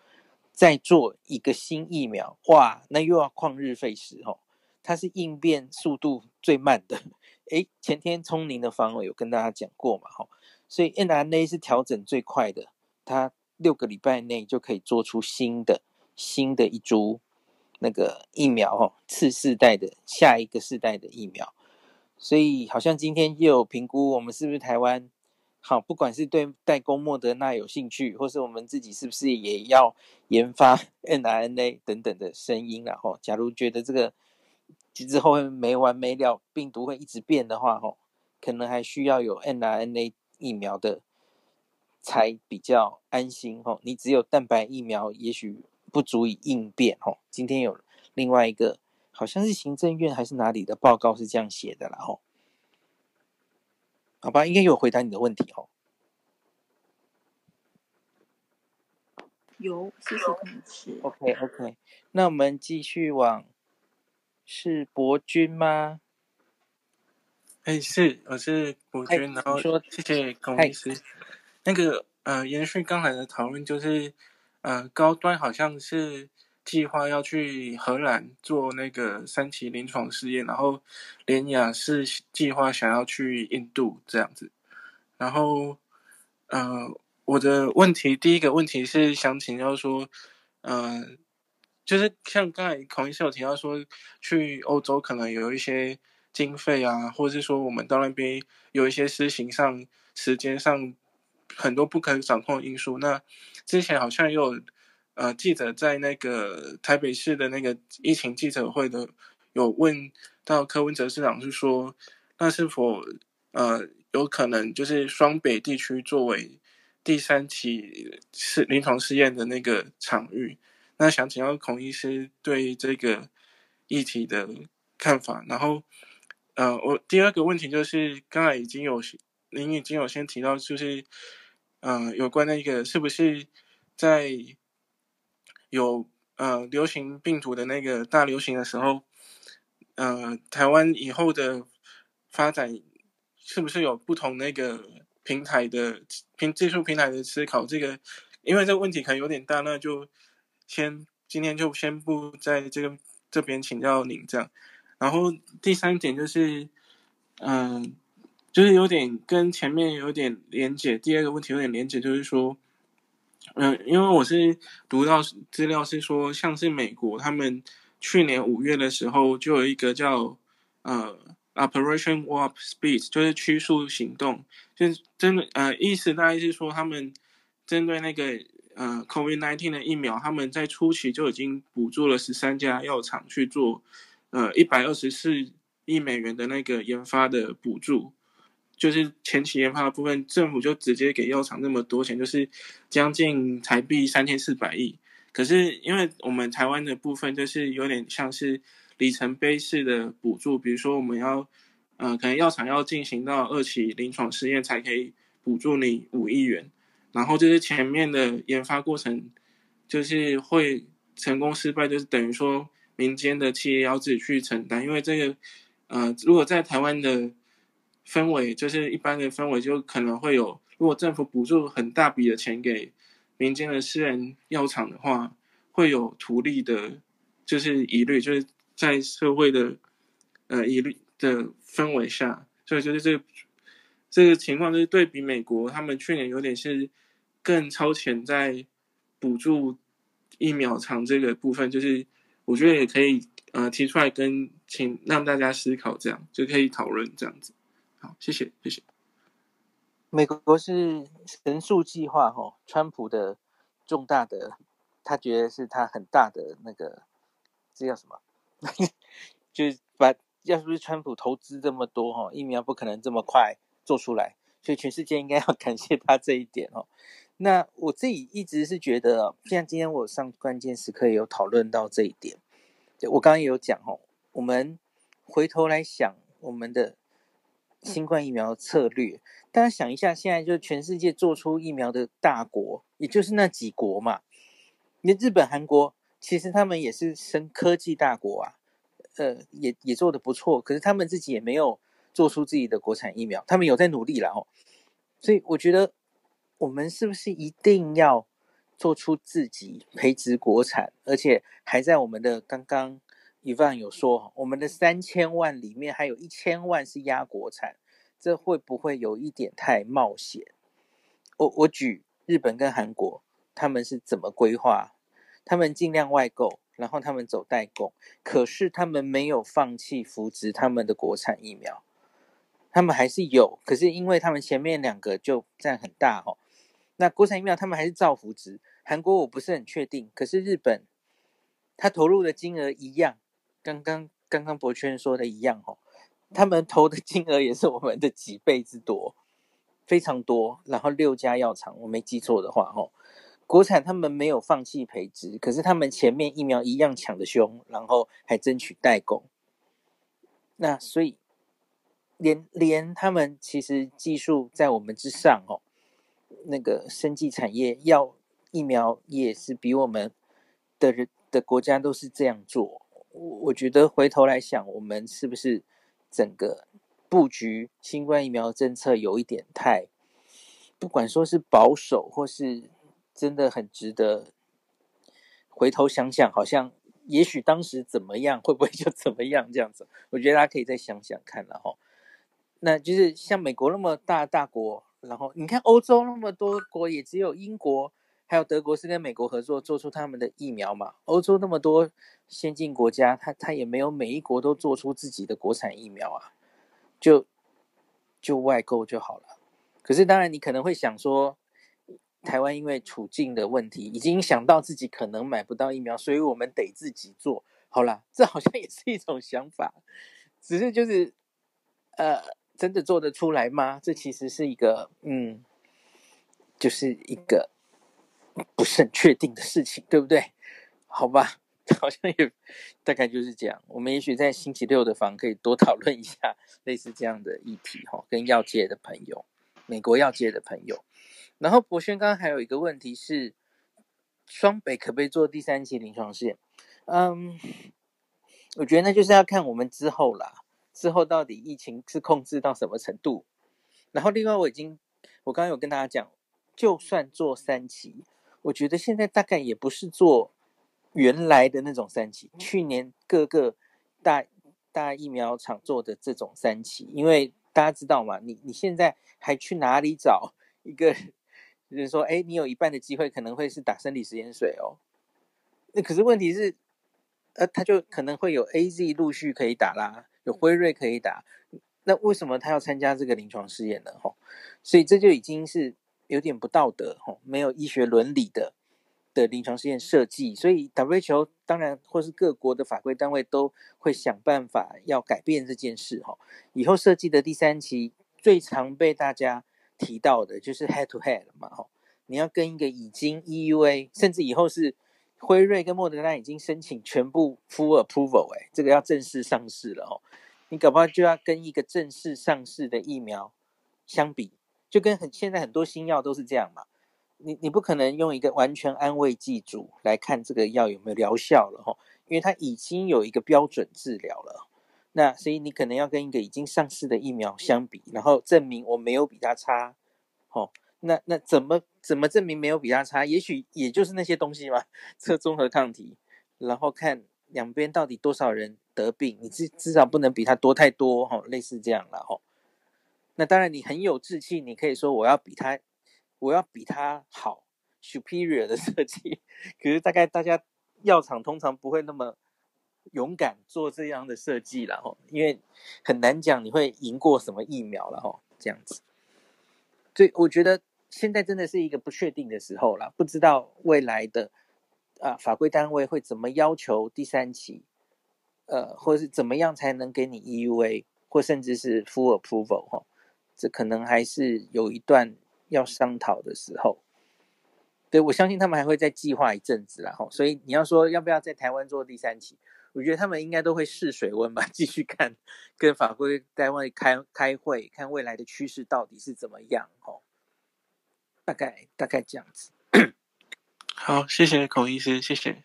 再做一个新疫苗，哇，那又要旷日费时哦。它是应变速度最慢的，诶，前天聪明的方我有跟大家讲过嘛，哈，所以 mRNA 是调整最快的，它六个礼拜内就可以做出新的新的一株那个疫苗，哈，次世代的下一个世代的疫苗，所以好像今天又有评估，我们是不是台湾？好，不管是对代工莫德纳有兴趣，或是我们自己是不是也要研发 mRNA 等等的声音然后，假如觉得这个之后会没完没了，病毒会一直变的话，吼，可能还需要有 mRNA 疫苗的才比较安心，吼。你只有蛋白疫苗，也许不足以应变，吼。今天有另外一个，好像是行政院还是哪里的报告是这样写的啦，吼。好吧，应该有回答你的问题哦。有，谢谢同事。OK OK，那我们继续往，是博君吗？哎，是，我是博君，然后谢谢龚医师。那个呃，延续刚才的讨论，就是呃，高端好像是计划要去荷兰做那个三期临床试验，然后联雅是计划想要去印度这样子。然后呃，我的问题第一个问题是想请教说，呃，就是像刚才孔医师有提到说，去欧洲可能有一些。经费啊，或者是说我们到那边有一些施行上、时间上很多不可掌控的因素。那之前好像有呃记者在那个台北市的那个疫情记者会的有问到柯文哲市长，是说那是否呃有可能就是双北地区作为第三期试临床试验的那个场域？那想请教孔医师对这个议题的看法，然后。呃，我第二个问题就是，刚才已经有您已经有先提到，就是，呃，有关那个是不是在有呃流行病毒的那个大流行的时候，呃，台湾以后的发展是不是有不同那个平台的平技术平台的思考？这个，因为这个问题可能有点大，那就先今天就先不在这个这边请教您这样。然后第三点就是，嗯、就是有点跟前面有点连结。第二个问题有点连结，就是说，嗯、因为我是读到资料是说，像是美国他们去年五月的时候就有一个叫呃 Operation Warp Speed，就是驱速行动，就是真的呃意思大概是说他们针对那个呃 COVID-19 的疫苗，他们在初期就已经补助了十三家药厂去做。呃，一百二十四亿美元的那个研发的补助，就是前期研发的部分，政府就直接给药厂那么多钱，就是将近台币三千四百亿。可是因为我们台湾的部分，就是有点像是里程碑式的补助，比如说我们要，呃，可能药厂要进行到二期临床试验才可以补助你五亿元，然后就是前面的研发过程，就是会成功失败，就是等于说。民间的企业要自己去承担，因为这个，呃，如果在台湾的氛围，就是一般的氛围，就可能会有，如果政府补助很大笔的钱给民间的私人药厂的话，会有图利的，就是疑虑，就是在社会的，呃，疑虑的氛围下，所以就是这个这个情况就是对比美国，他们去年有点是更超前在补助疫苗厂这个部分，就是。我觉得也可以，呃，提出来跟请让大家思考，这样就可以讨论这样子。好，谢谢，谢谢。美国是神速计划，吼，川普的重大的，他觉得是他很大的那个，这叫什么？就是把要是不是川普投资这么多，哈，疫苗不可能这么快做出来，所以全世界应该要感谢他这一点，哦。那我自己一直是觉得，像今天我上关键时刻也有讨论到这一点。我刚刚也有讲哦，我们回头来想我们的新冠疫苗策略，大家想一下，现在就全世界做出疫苗的大国，也就是那几国嘛。你日本、韩国，其实他们也是生科技大国啊，呃，也也做得不错，可是他们自己也没有做出自己的国产疫苗，他们有在努力了哦。所以我觉得。我们是不是一定要做出自己培植国产，而且还在我们的刚刚伊万有说，我们的三千万里面还有一千万是压国产，这会不会有一点太冒险？我我举日本跟韩国，他们是怎么规划？他们尽量外购，然后他们走代工，可是他们没有放弃扶植他们的国产疫苗，他们还是有，可是因为他们前面两个就占很大哦。那国产疫苗他们还是照扶植，韩国我不是很确定，可是日本他投入的金额一样，刚刚刚刚博圈说的一样哦，他们投的金额也是我们的几倍之多，非常多。然后六家药厂，我没记错的话哦，国产他们没有放弃培植，可是他们前面疫苗一样抢的凶，然后还争取代工。那所以连连他们其实技术在我们之上哦。那个生技产业要疫苗也是比我们的人的国家都是这样做。我我觉得回头来想，我们是不是整个布局新冠疫苗政策有一点太，不管说是保守或是真的很值得回头想想，好像也许当时怎么样，会不会就怎么样这样子？我觉得大家可以再想想看了哈。那就是像美国那么大大国，然后你看欧洲那么多国，也只有英国还有德国是跟美国合作做出他们的疫苗嘛。欧洲那么多先进国家，他他也没有每一国都做出自己的国产疫苗啊。就就外购就好了，可是当然你可能会想说，台湾因为处境的问题，已经想到自己可能买不到疫苗，所以我们得自己做。好啦，这好像也是一种想法，只是就是，呃，真的做得出来吗？这其实是一个，嗯，就是一个不是很确定的事情，对不对？好吧。好像也大概就是这样。我们也许在星期六的房可以多讨论一下类似这样的议题 哈，跟药界的朋友、美国药界的朋友。然后博轩刚刚还有一个问题是，双北可不可以做第三期临床试验？嗯，我觉得那就是要看我们之后啦，之后到底疫情是控制到什么程度。然后另外我已经，我刚刚有跟大家讲，就算做三期，我觉得现在大概也不是做。原来的那种三期，去年各个大大疫苗厂做的这种三期，因为大家知道嘛，你你现在还去哪里找一个人说，哎，你有一半的机会可能会是打生理食盐水哦。那可是问题是，呃，他就可能会有 AZ 陆续可以打啦，有辉瑞可以打，那为什么他要参加这个临床试验呢？吼，所以这就已经是有点不道德，吼，没有医学伦理的。的临床试验设计，所以 WHO 当然或是各国的法规单位都会想办法要改变这件事哈。以后设计的第三期最常被大家提到的就是 head to head 嘛哈，你要跟一个已经 EUA，甚至以后是辉瑞跟莫德纳已经申请全部 full approval 哎，这个要正式上市了哦，你搞不好就要跟一个正式上市的疫苗相比，就跟很现在很多新药都是这样嘛。你你不可能用一个完全安慰剂组来看这个药有没有疗效了哈，因为它已经有一个标准治疗了，那所以你可能要跟一个已经上市的疫苗相比，然后证明我没有比它差，哦，那那怎么怎么证明没有比它差？也许也就是那些东西嘛，测综合抗体，然后看两边到底多少人得病，你至至少不能比它多太多哈，类似这样了哈。那当然你很有志气，你可以说我要比他。我要比他好，superior 的设计，可是大概大家药厂通常不会那么勇敢做这样的设计了吼，因为很难讲你会赢过什么疫苗了吼，这样子。所以我觉得现在真的是一个不确定的时候了，不知道未来的啊法规单位会怎么要求第三期，呃，或是怎么样才能给你 EUA，或甚至是 full approval 吼，这可能还是有一段。要商讨的时候，对，我相信他们还会再计划一阵子然后，所以你要说要不要在台湾做第三期，我觉得他们应该都会试水温吧，继续看，跟法规单位开开会，看未来的趋势到底是怎么样。吼，大概大概这样子。好，谢谢孔医师，谢谢。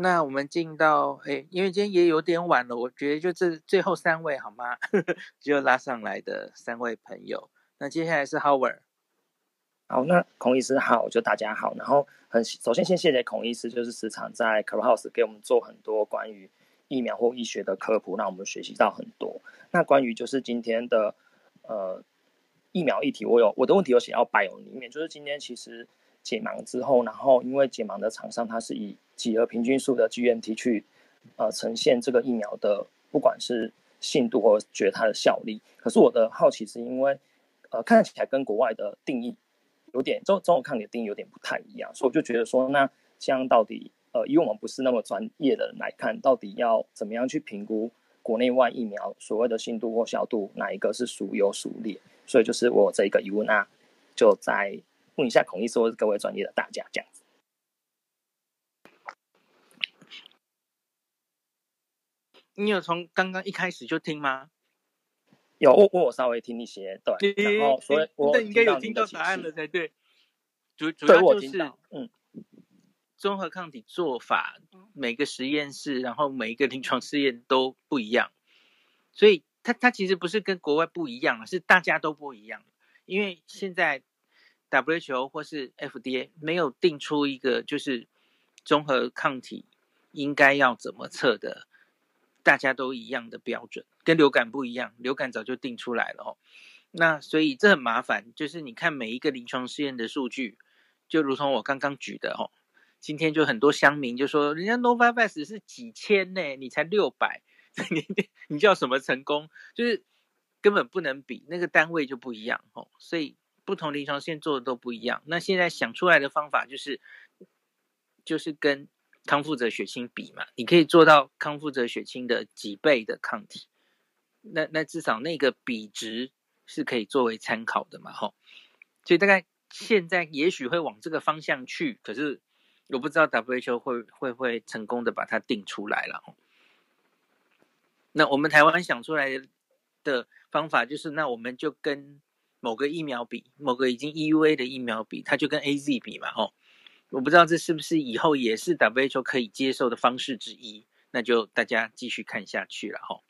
那我们进到哎，因为今天也有点晚了，我觉得就这最后三位好吗？就拉上来的三位朋友。那接下来是 Howard，好，那孔医师好，就大家好，然后很首先先谢谢孔医师，就是时常在 Clubhouse 给我们做很多关于疫苗或医学的科普，让我们学习到很多。那关于就是今天的呃疫苗议题，我有我的问题有写到 Bio 里面，就是今天其实解盲之后，然后因为解盲的厂商它是以几何平均数的 GMT 去呃呈现这个疫苗的不管是信度或觉得它的效力，可是我的好奇是因为。呃，看起来跟国外的定义有点中中和抗体的定义有点不太一样，所以我就觉得说，那这样到底呃，以我们不是那么专业的人来看，到底要怎么样去评估国内外疫苗所谓的信度或效度，哪一个是孰优孰劣？所以就是我这一个疑问啊，就再问一下孔医师或是各位专业的大家这样子。你有从刚刚一开始就听吗？有我我稍微听一些，对，然后所以我应该有听到答案了才对。主 主要就是嗯，综合抗体做法，每个实验室，然后每一个临床试验都不一样，所以它它其实不是跟国外不一样，是大家都不一样。因为现在 WHO 或是 FDA 没有定出一个就是综合抗体应该要怎么测的，大家都一样的标准，跟流感不一样，流感早就定出来了哦。那所以这很麻烦，就是你看每一个临床试验的数据，就如同我刚刚举的哦，今天就很多乡民就说，人家 Novavax 是几千呢，你才六百。你 你叫什么成功？就是根本不能比，那个单位就不一样哦。所以不同临床试验做的都不一样。那现在想出来的方法就是，就是跟康复者血清比嘛，你可以做到康复者血清的几倍的抗体。那那至少那个比值是可以作为参考的嘛，吼。所以大概现在也许会往这个方向去，可是我不知道 WHO 会会不会成功的把它定出来了。那我们台湾想出来的方法就是，那我们就跟某个疫苗比，某个已经 EUA 的疫苗比，它就跟 AZ 比嘛，吼。我不知道这是不是以后也是 WHO 可以接受的方式之一，那就大家继续看下去了，吼。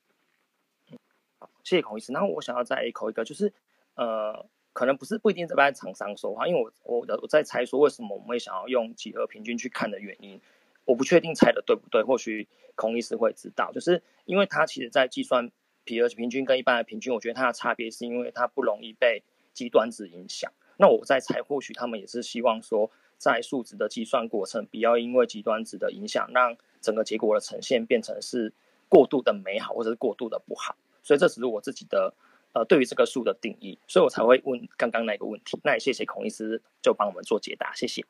好，谢谢孔医师。然后我想要再 echo 一个，就是呃，可能不是不一定在帮厂商说话，因为我我我在猜说为什么我们会想要用几何平均去看的原因。我不确定猜的对不对，或许孔医师会知道，就是因为它其实在计算 pH 平均跟一般的平均，我觉得它的差别是因为它不容易被极端值影响。那我在猜，或许他们也是希望说，在数值的计算过程，不要因为极端值的影响，让整个结果的呈现变成是过度的美好或者是过度的不好。所以这只是我自己的呃对于这个数的定义，所以我才会问刚刚那个问题。那也谢谢孔医师就帮我们做解答，谢谢。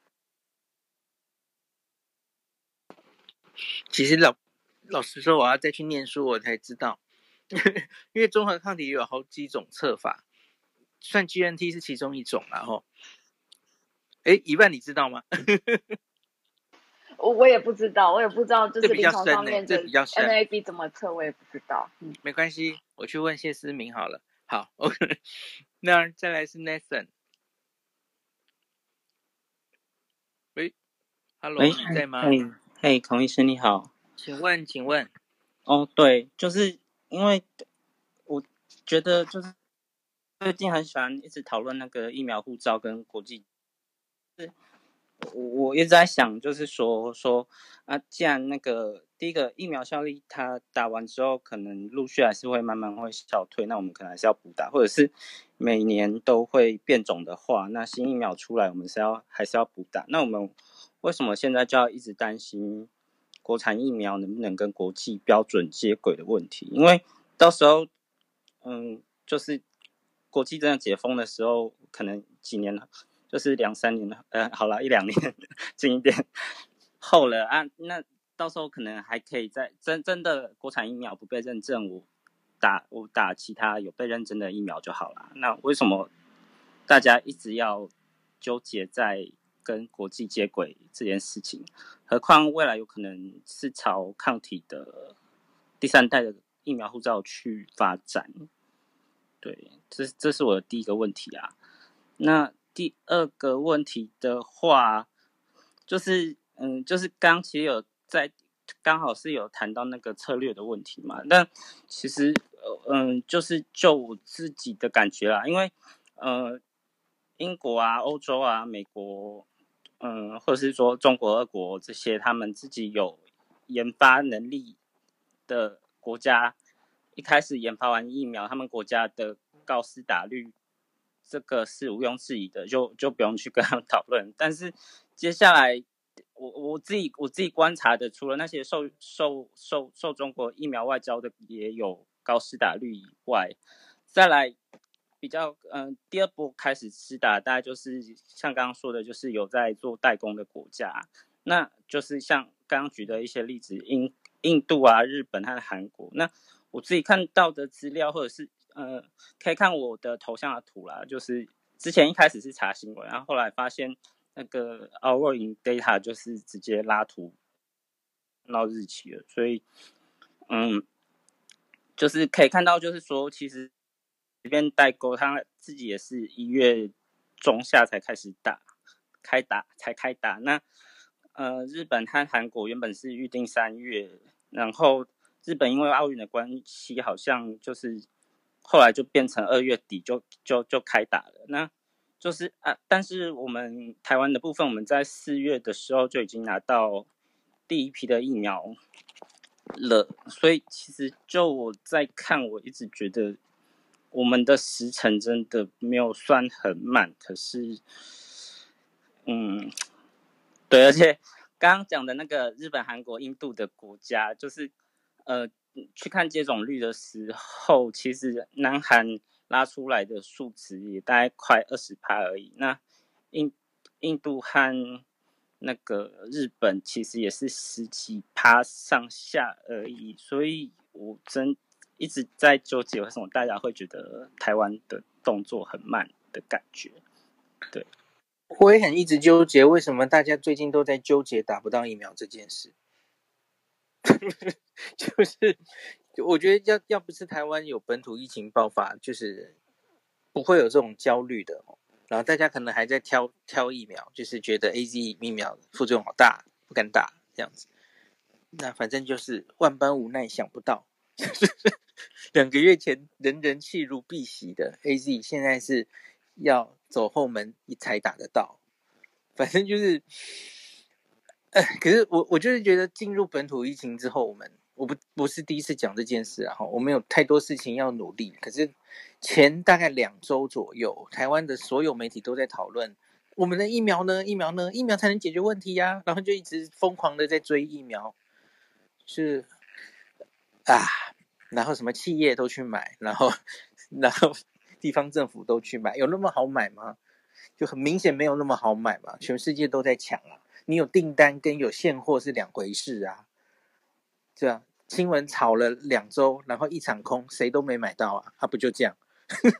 其实老老实说，我要再去念书，我才知道，因为综合抗体有好几种测法，算 GNT 是其中一种，然后，哎，一万你知道吗？我我也不知道，我也不知道，就是临床上面这比较深，NAB 怎么测，我也不知道。嗯，没关系，我去问谢思明好了。好，OK，那再来是 Nathan。喂，Hello，你在吗？嘿孔医师你好，请问，请问，哦，对，就是因为我觉得就是最近很喜欢一直讨论那个疫苗护照跟国际，是，我我一直在想，就是说说啊，既然那个第一个疫苗效力它打完之后，可能陆续还是会慢慢会消退，那我们可能还是要补打，或者是每年都会变种的话，那新疫苗出来，我们是要还是要补打，那我们。为什么现在就要一直担心国产疫苗能不能跟国际标准接轨的问题？因为到时候，嗯，就是国际这样解封的时候，可能几年，就是两三年了，呃，好了，一两年近一点后了啊。那到时候可能还可以再真真的国产疫苗不被认证，我打我打其他有被认证的疫苗就好了。那为什么大家一直要纠结在？跟国际接轨这件事情，何况未来有可能是朝抗体的第三代的疫苗护照去发展。对，这这是我的第一个问题啊。那第二个问题的话，就是嗯，就是刚其实有在刚好是有谈到那个策略的问题嘛。但其实呃嗯，就是就我自己的感觉啦，因为呃，英国啊、欧洲啊、美国。嗯，或者是说中国、俄国这些他们自己有研发能力的国家，一开始研发完疫苗，他们国家的高斯打率，这个是毋庸置疑的，就就不用去跟他们讨论。但是接下来，我我自己我自己观察的，除了那些受受受受中国疫苗外交的也有高施打率以外，再来。比较嗯，第二波开始施打，大概就是像刚刚说的，就是有在做代工的国家，那就是像刚刚举的一些例子，印印度啊、日本和韩国。那我自己看到的资料，或者是呃，可以看我的头像的图啦，就是之前一开始是查新闻，然后后来发现那个 Our in Data 就是直接拉图到日期了，所以嗯，就是可以看到，就是说其实。这边代购，他自己也是一月中下才开始打，开打才开打。那呃，日本和韩国原本是预定三月，然后日本因为奥运的关系，好像就是后来就变成二月底就就就开打了。那就是啊，但是我们台湾的部分，我们在四月的时候就已经拿到第一批的疫苗了。所以其实就我在看，我一直觉得我们的时程真的没有算很慢。可是，嗯，对，而且刚刚讲的那个日本、韩国、印度的国家，就是呃，去看接种率的时候，其实南韩。拉出来的数值也大概快二十趴而已。那印印度和那个日本其实也是十几趴上下而已。所以我真一直在纠结，为什么大家会觉得台湾的动作很慢的感觉？对，我也很一直纠结，为什么大家最近都在纠结打不到疫苗这件事？就是。我觉得要要不是台湾有本土疫情爆发，就是不会有这种焦虑的。然后大家可能还在挑挑疫苗，就是觉得 AZ 疫苗副作用好大，不敢打这样子。那反正就是万般无奈，想不到，两个月前人人气如敝屣的 AZ，现在是要走后门才打得到。反正就是，哎，可是我我就是觉得进入本土疫情之后，我们。我不不是第一次讲这件事啊，哈，我们有太多事情要努力。可是前大概两周左右，台湾的所有媒体都在讨论我们的疫苗呢，疫苗呢，疫苗才能解决问题呀，然后就一直疯狂的在追疫苗，是啊，然后什么企业都去买，然后 然后地方政府都去买，有那么好买吗？就很明显没有那么好买嘛，全世界都在抢啊，你有订单跟有现货是两回事啊，这样。新闻炒了两周，然后一场空，谁都没买到啊！啊，不就这样？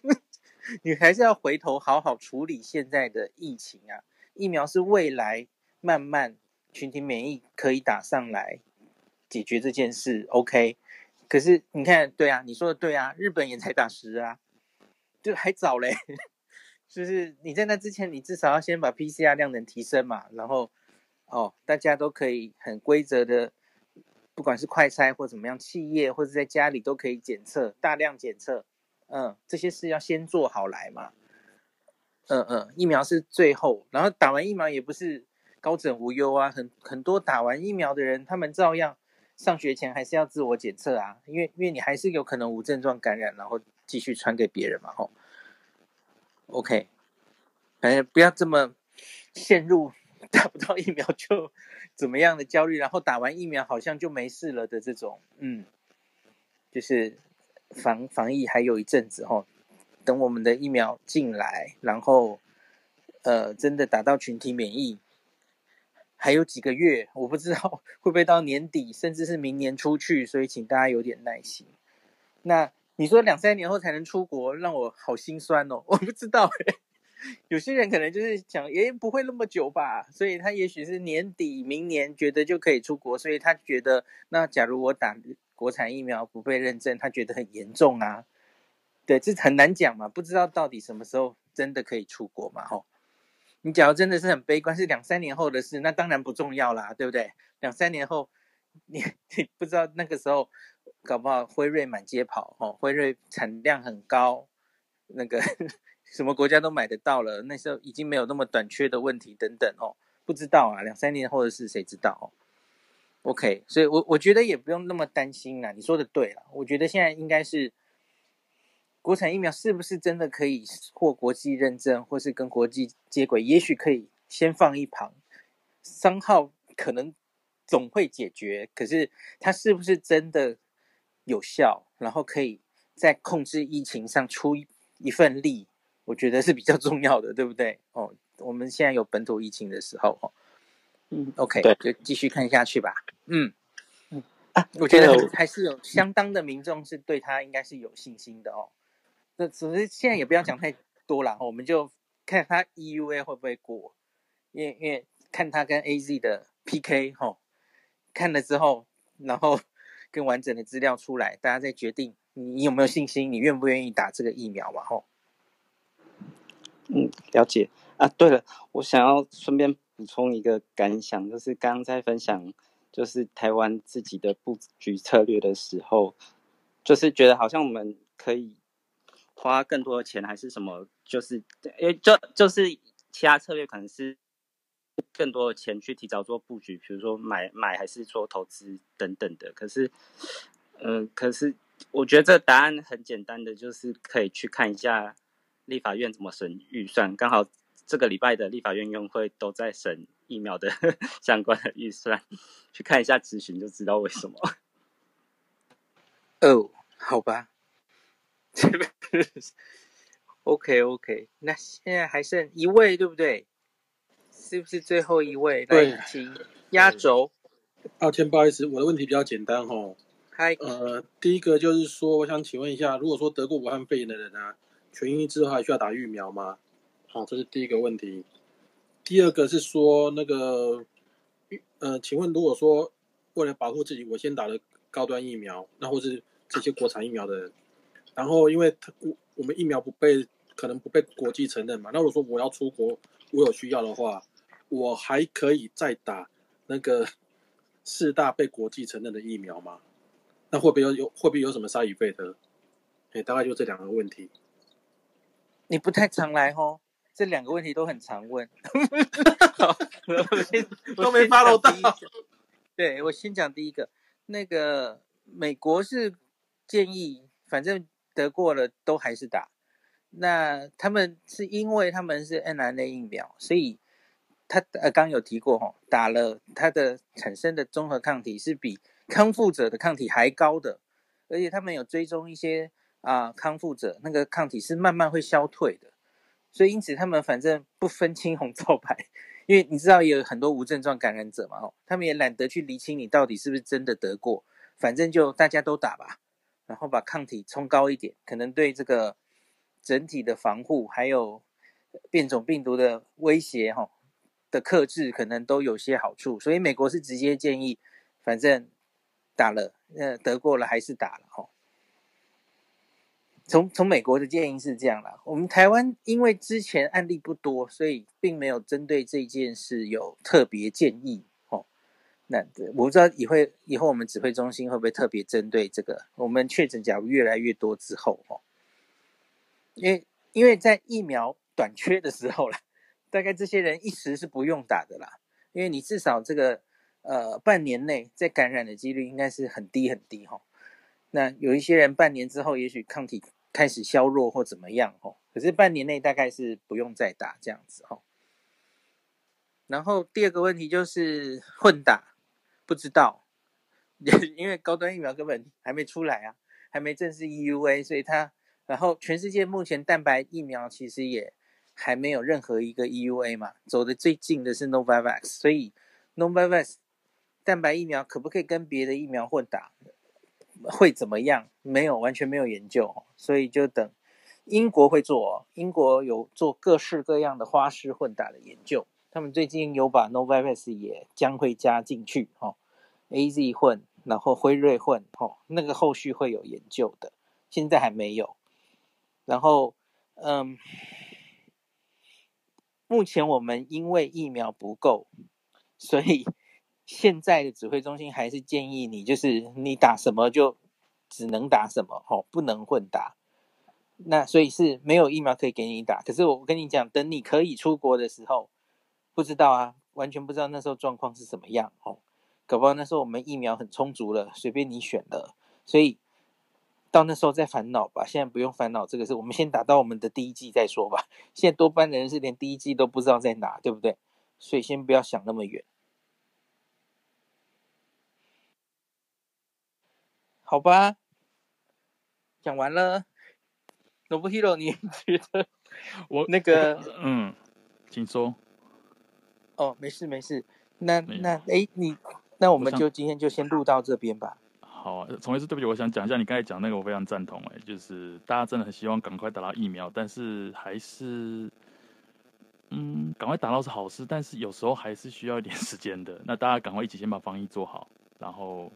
你还是要回头好好处理现在的疫情啊！疫苗是未来慢慢群体免疫可以打上来解决这件事，OK？可是你看，对啊，你说的对啊，日本也才打十啊，就还早嘞。就是你在那之前，你至少要先把 PCR 量能提升嘛，然后哦，大家都可以很规则的。不管是快筛或怎么样，企业或者在家里都可以检测，大量检测，嗯，这些事要先做好来嘛，嗯嗯，疫苗是最后，然后打完疫苗也不是高枕无忧啊，很很多打完疫苗的人，他们照样上学前还是要自我检测啊，因为因为你还是有可能无症状感染，然后继续传给别人嘛，吼，OK，反正不要这么陷入。打不到疫苗就怎么样的焦虑，然后打完疫苗好像就没事了的这种，嗯，就是防防疫还有一阵子哦，等我们的疫苗进来，然后呃真的打到群体免疫，还有几个月，我不知道会不会到年底，甚至是明年出去，所以请大家有点耐心。那你说两三年后才能出国，让我好心酸哦，我不知道诶有些人可能就是想，诶，不会那么久吧，所以他也许是年底明年觉得就可以出国，所以他觉得，那假如我打国产疫苗不被认证，他觉得很严重啊。对，这很难讲嘛，不知道到底什么时候真的可以出国嘛，吼。你假如真的是很悲观，是两三年后的事，那当然不重要啦，对不对？两三年后，你 你不知道那个时候，搞不好辉瑞满街跑，吼，辉瑞产量很高，那个。什么国家都买得到了，那时候已经没有那么短缺的问题等等哦，不知道啊，两三年后的事谁知道哦？OK，所以我我觉得也不用那么担心啦。你说的对了，我觉得现在应该是国产疫苗是不是真的可以获国际认证，或是跟国际接轨，也许可以先放一旁，商号可能总会解决，可是它是不是真的有效，然后可以在控制疫情上出一份力？我觉得是比较重要的，对不对？哦，我们现在有本土疫情的时候，哦，嗯，OK，就继续看下去吧。嗯嗯啊，我觉得还是有相当的民众是对他应该是有信心的哦。那只是现在也不要讲太多了，我们就看他 EUA 会不会过，因为因为看他跟 AZ 的 PK 哈，看了之后，然后更完整的资料出来，大家再决定你有没有信心，你愿不愿意打这个疫苗嘛？吼。嗯，了解啊。对了，我想要顺便补充一个感想，就是刚刚在分享就是台湾自己的布局策略的时候，就是觉得好像我们可以花更多的钱，还是什么？就是诶，就就是其他策略可能是更多的钱去提早做布局，比如说买买还是做投资等等的。可是，嗯、可是我觉得这个答案很简单的，就是可以去看一下立法院怎么审预算，刚好这个礼拜的立法院院会都在审。疫苗的 相关的预算，去看一下咨询就知道为什么。哦，好吧。OK OK，那现在还剩一位，对不对？是不是最后一位？对，来，请压轴。抱歉，不好意思，我的问题比较简单哦。嗨。呃，第一个就是说，我想请问一下，如果说得过武汉肺炎的人啊，痊愈之后还需要打疫苗吗？好，这是第一个问题。第二个是说那个，呃，请问如果说为了保护自己，我先打了高端疫苗，那或是这些国产疫苗的，然后因为我我们疫苗不被可能不被国际承认嘛，那如果说我要出国，我有需要的话，我还可以再打那个四大被国际承认的疫苗吗？那会不会有有会不会有什么 side effect？哎，大概就这两个问题。你不太常来吼。这两个问题都很常问，好，我先都没 follow 到。对，我先讲第一个，那个美国是建议，反正得过了都还是打。那他们是因为他们是 n r n a 疫苗，所以他呃刚有提过哈，打了它的产生的综合抗体是比康复者的抗体还高的，而且他们有追踪一些啊、康复者，那个抗体是慢慢会消退的。所以因此，他们反正不分青红皂白，因为你知道有很多无症状感染者嘛，哦，他们也懒得去厘清你到底是不是真的得过，反正就大家都打吧，然后把抗体冲高一点，可能对这个整体的防护还有变种病毒的威胁哈的克制，可能都有些好处。所以美国是直接建议，反正打了，呃，得过了还是打了哈。从从美国的建议是这样啦，我们台湾因为之前案例不多，所以并没有针对这件事有特别建议哦。那我不知道以后以后我们指挥中心会不会特别针对这个？我们确诊假如越来越多之后哦，因为因为在疫苗短缺的时候啦，大概这些人一时是不用打的啦，因为你至少这个呃半年内在感染的几率应该是很低很低哈。那有一些人半年之后也许抗体。开始削弱或怎么样哦，可是半年内大概是不用再打这样子哦。然后第二个问题就是混打，不知道，因为高端疫苗根本还没出来啊，还没正式 EUA，所以它，然后全世界目前蛋白疫苗其实也还没有任何一个 EUA 嘛，走的最近的是 Novavax，所以 Novavax 蛋白疫苗可不可以跟别的疫苗混打？会怎么样？没有，完全没有研究，所以就等英国会做。英国有做各式各样的花式混打的研究，他们最近有把 Novavax 也将会加进去，哈，AZ 混，然后辉瑞混，哈，那个后续会有研究的，现在还没有。然后，嗯，目前我们因为疫苗不够，所以。现在的指挥中心还是建议你，就是你打什么就只能打什么，吼，不能混打。那所以是没有疫苗可以给你打。可是我跟你讲，等你可以出国的时候，不知道啊，完全不知道那时候状况是怎么样，吼，搞不好那时候我们疫苗很充足了，随便你选了。所以到那时候再烦恼吧，现在不用烦恼这个事，我们先打到我们的第一剂再说吧。现在多半的人是连第一剂都不知道在哪，对不对？所以先不要想那么远。好吧，讲完了。Nobuhiro，你觉得 我那个嗯，请说。哦，没事没事。那那哎，你那我们就今天就先录到这边吧。好啊，从一次对不起，我想讲一下你刚才讲那个，我非常赞同。哎，就是大家真的很希望赶快打到疫苗，但是还是嗯，赶快打到是好事，但是有时候还是需要一点时间的。那大家赶快一起先把防疫做好，然后。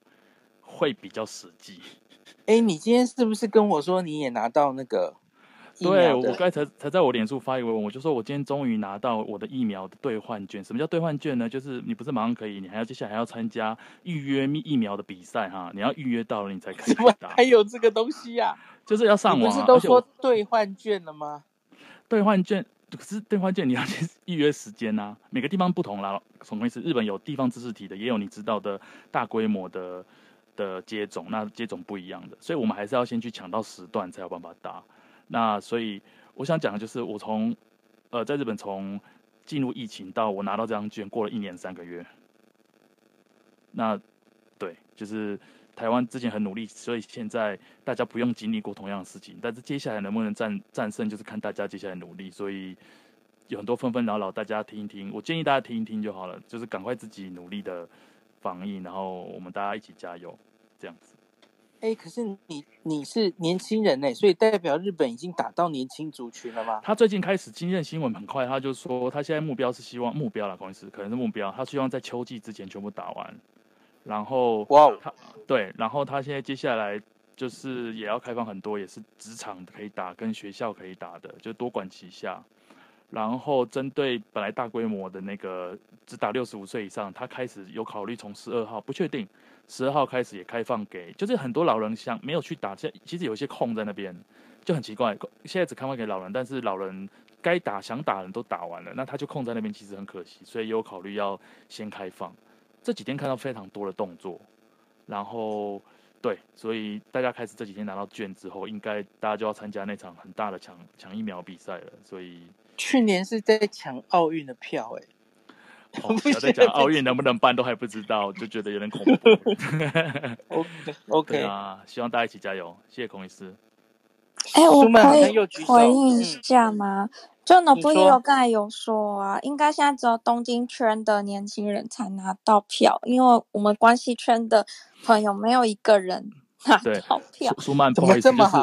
会比较实际。哎，你今天是不是跟我说你也拿到那个 对，我刚才才才在我脸书发一个文，我就说我今天终于拿到我的疫苗的兑换券。什么叫兑换券呢？就是你不是马上可以，你还要接下来还要参加预约疫苗的比赛哈，你要预约到了你才可以 打。还有这个东西呀、啊？就是要上网、啊。不是都说兑换券了吗？兑换券可是兑换券，你要去预约时间呐、啊。每个地方不同啦，什么意思？日本有地方自治体的，也有你知道的大规模的的接种，那接种不一样的，所以我们还是要先去抢到时段才有办法打。那所以我想讲的就是，我从呃在日本从进入疫情到我拿到这张券，过了一年三个月。那对，就是台湾之前很努力，所以现在大家不用经历过同样的事情。但是接下来能不能战战胜，就是看大家接下来努力。所以有很多纷纷扰扰，大家听一听。我建议大家听一听就好了，就是赶快自己努力的防疫，然后我们大家一起加油，这样子。哎、欸，可是你你是年轻人呢，所以代表日本已经打到年轻族群了吗？他最近开始，今天新闻很快，他就说他现在目标是希望目标了，公司可能是目标，他希望在秋季之前全部打完。然后哇.他对，然后他现在接下来就是也要开放很多，也是职场可以打，跟学校可以打的，就多管齐下。然后针对本来大规模的那个只打六十五岁以上，他开始有考虑从十二号，不确定。十二号开始也开放给，就是很多老人想没有去打，现其实有一些空在那边，就很奇怪。现在只开放给老人，但是老人该打想打人都打完了，那他就空在那边，其实很可惜。所以有考虑要先开放。这几天看到非常多的动作，然后对，所以大家开始这几天拿到券之后，应该大家就要参加那场很大的抢抢疫苗比赛了。所以去年是在抢奥运的票，哎。我、哦、在讲奥运能不能办都还不知道，就觉得有点恐怖。OK OK 啊，希望大家一起加油，谢谢孔医师。哎、欸，我可以回应一下吗？嗯、就 Nobuhiro 刚才有说啊，应该现在只有东京圈的年轻人才拿到票，因为我们关系圈的朋友没有一个人拿到票。苏曼，不好意思，就是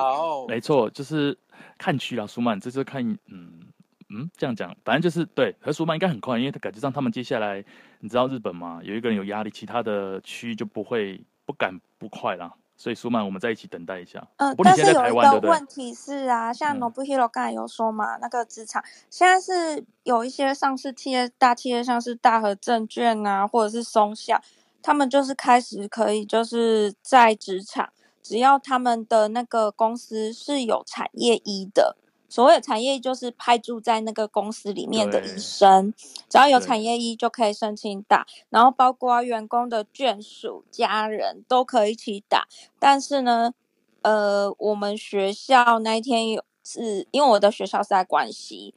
没错，就是看区了。苏曼，这是看嗯。嗯，这样讲，反正就是对，和舒曼应该很快，因为他感觉上他们接下来，你知道日本嘛，有一个人有压力，其他的区就不会不敢不快啦。所以舒曼，我们在一起等待一下。嗯、呃，但是有一个问题是啊，像 Nobuhiro 刚才有说嘛，嗯、那个职场现在是有一些上市企业、大企业，像是大和证券啊，或者是松下，他们就是开始可以就是在职场，只要他们的那个公司是有产业医的。所谓的产业就是派驻在那个公司里面的医生，只要有产业医就可以申请打，然后包括员工的眷属、家人都可以一起打。但是呢，呃，我们学校那一天有是因为我的学校是在关西，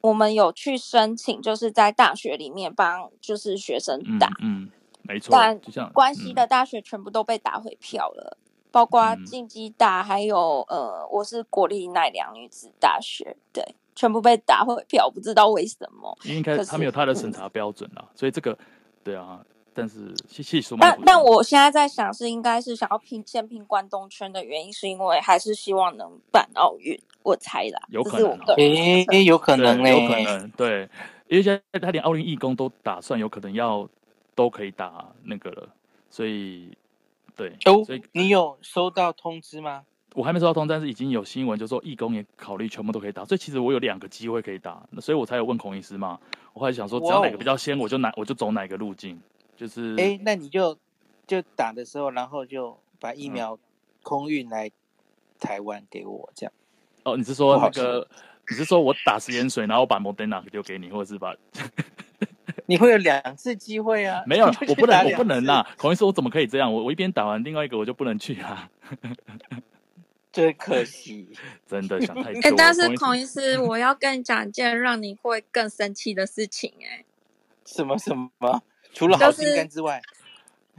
我们有去申请，就是在大学里面帮就是学生打，嗯，嗯，没错。但关西的大学全部都被打回票了。包括进击大，还有呃，我是国立奈良女子大学，对，全部被打回票，不知道为什么。应该他们有他的审查标准啦，所以这个，对啊。但是细细说，但但我现在在想，是应该是想要拼先拼关东圈的原因，是因为还是希望能办奥运，我猜啦，有可能，诶、欸，有可能呢，有可能，对，因为现在他连奥运义工都打算有可能要都可以打那个了，所以。对，所以你有收到通知吗？我还没收到通知，但是已经有新闻，就说义工也考虑全部都可以打，所以其实我有两个机会可以打，所以我才有问孔医师嘛。我后来想说，只要哪个比较先，我就哪我就走哪个路径。就是，哎，那你就就打的时候，然后就把疫苗空运来台湾给我，这样。哦，你是说那个？你是说我打食盐水，然后把 Moderna 丢给你，或者是把？你会有两次机会啊！没有，我不能，我不能呐！孔医师，我怎么可以这样？我我一边打完另外一个，我就不能去啊！真可惜，真的想太多。哎、欸，但是孔医师，我要跟你讲一件让你会更生气的事情、欸，哎，什么什么？除了好心肝之外，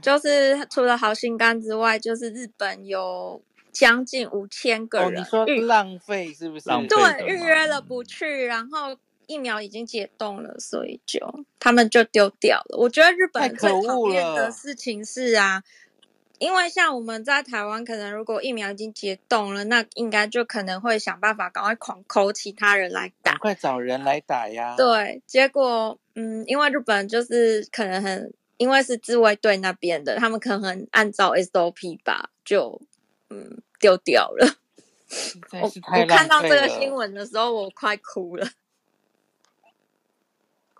就是、就是、除了好心肝之外，就是日本有将近五千个人，哦、你说浪费是不是？对，预约了不去，然后。疫苗已经解冻了，所以就他们就丢掉了。我觉得日本最讨厌的事情是啊，因为像我们在台湾，可能如果疫苗已经解冻了，那应该就可能会想办法赶快狂抠其他人来打，赶快找人来打呀。对，结果嗯，因为日本就是可能很，因为是自卫队那边的，他们可能按照 SOP 吧，就嗯丢掉了。我我看到这个新闻的时候，我快哭了。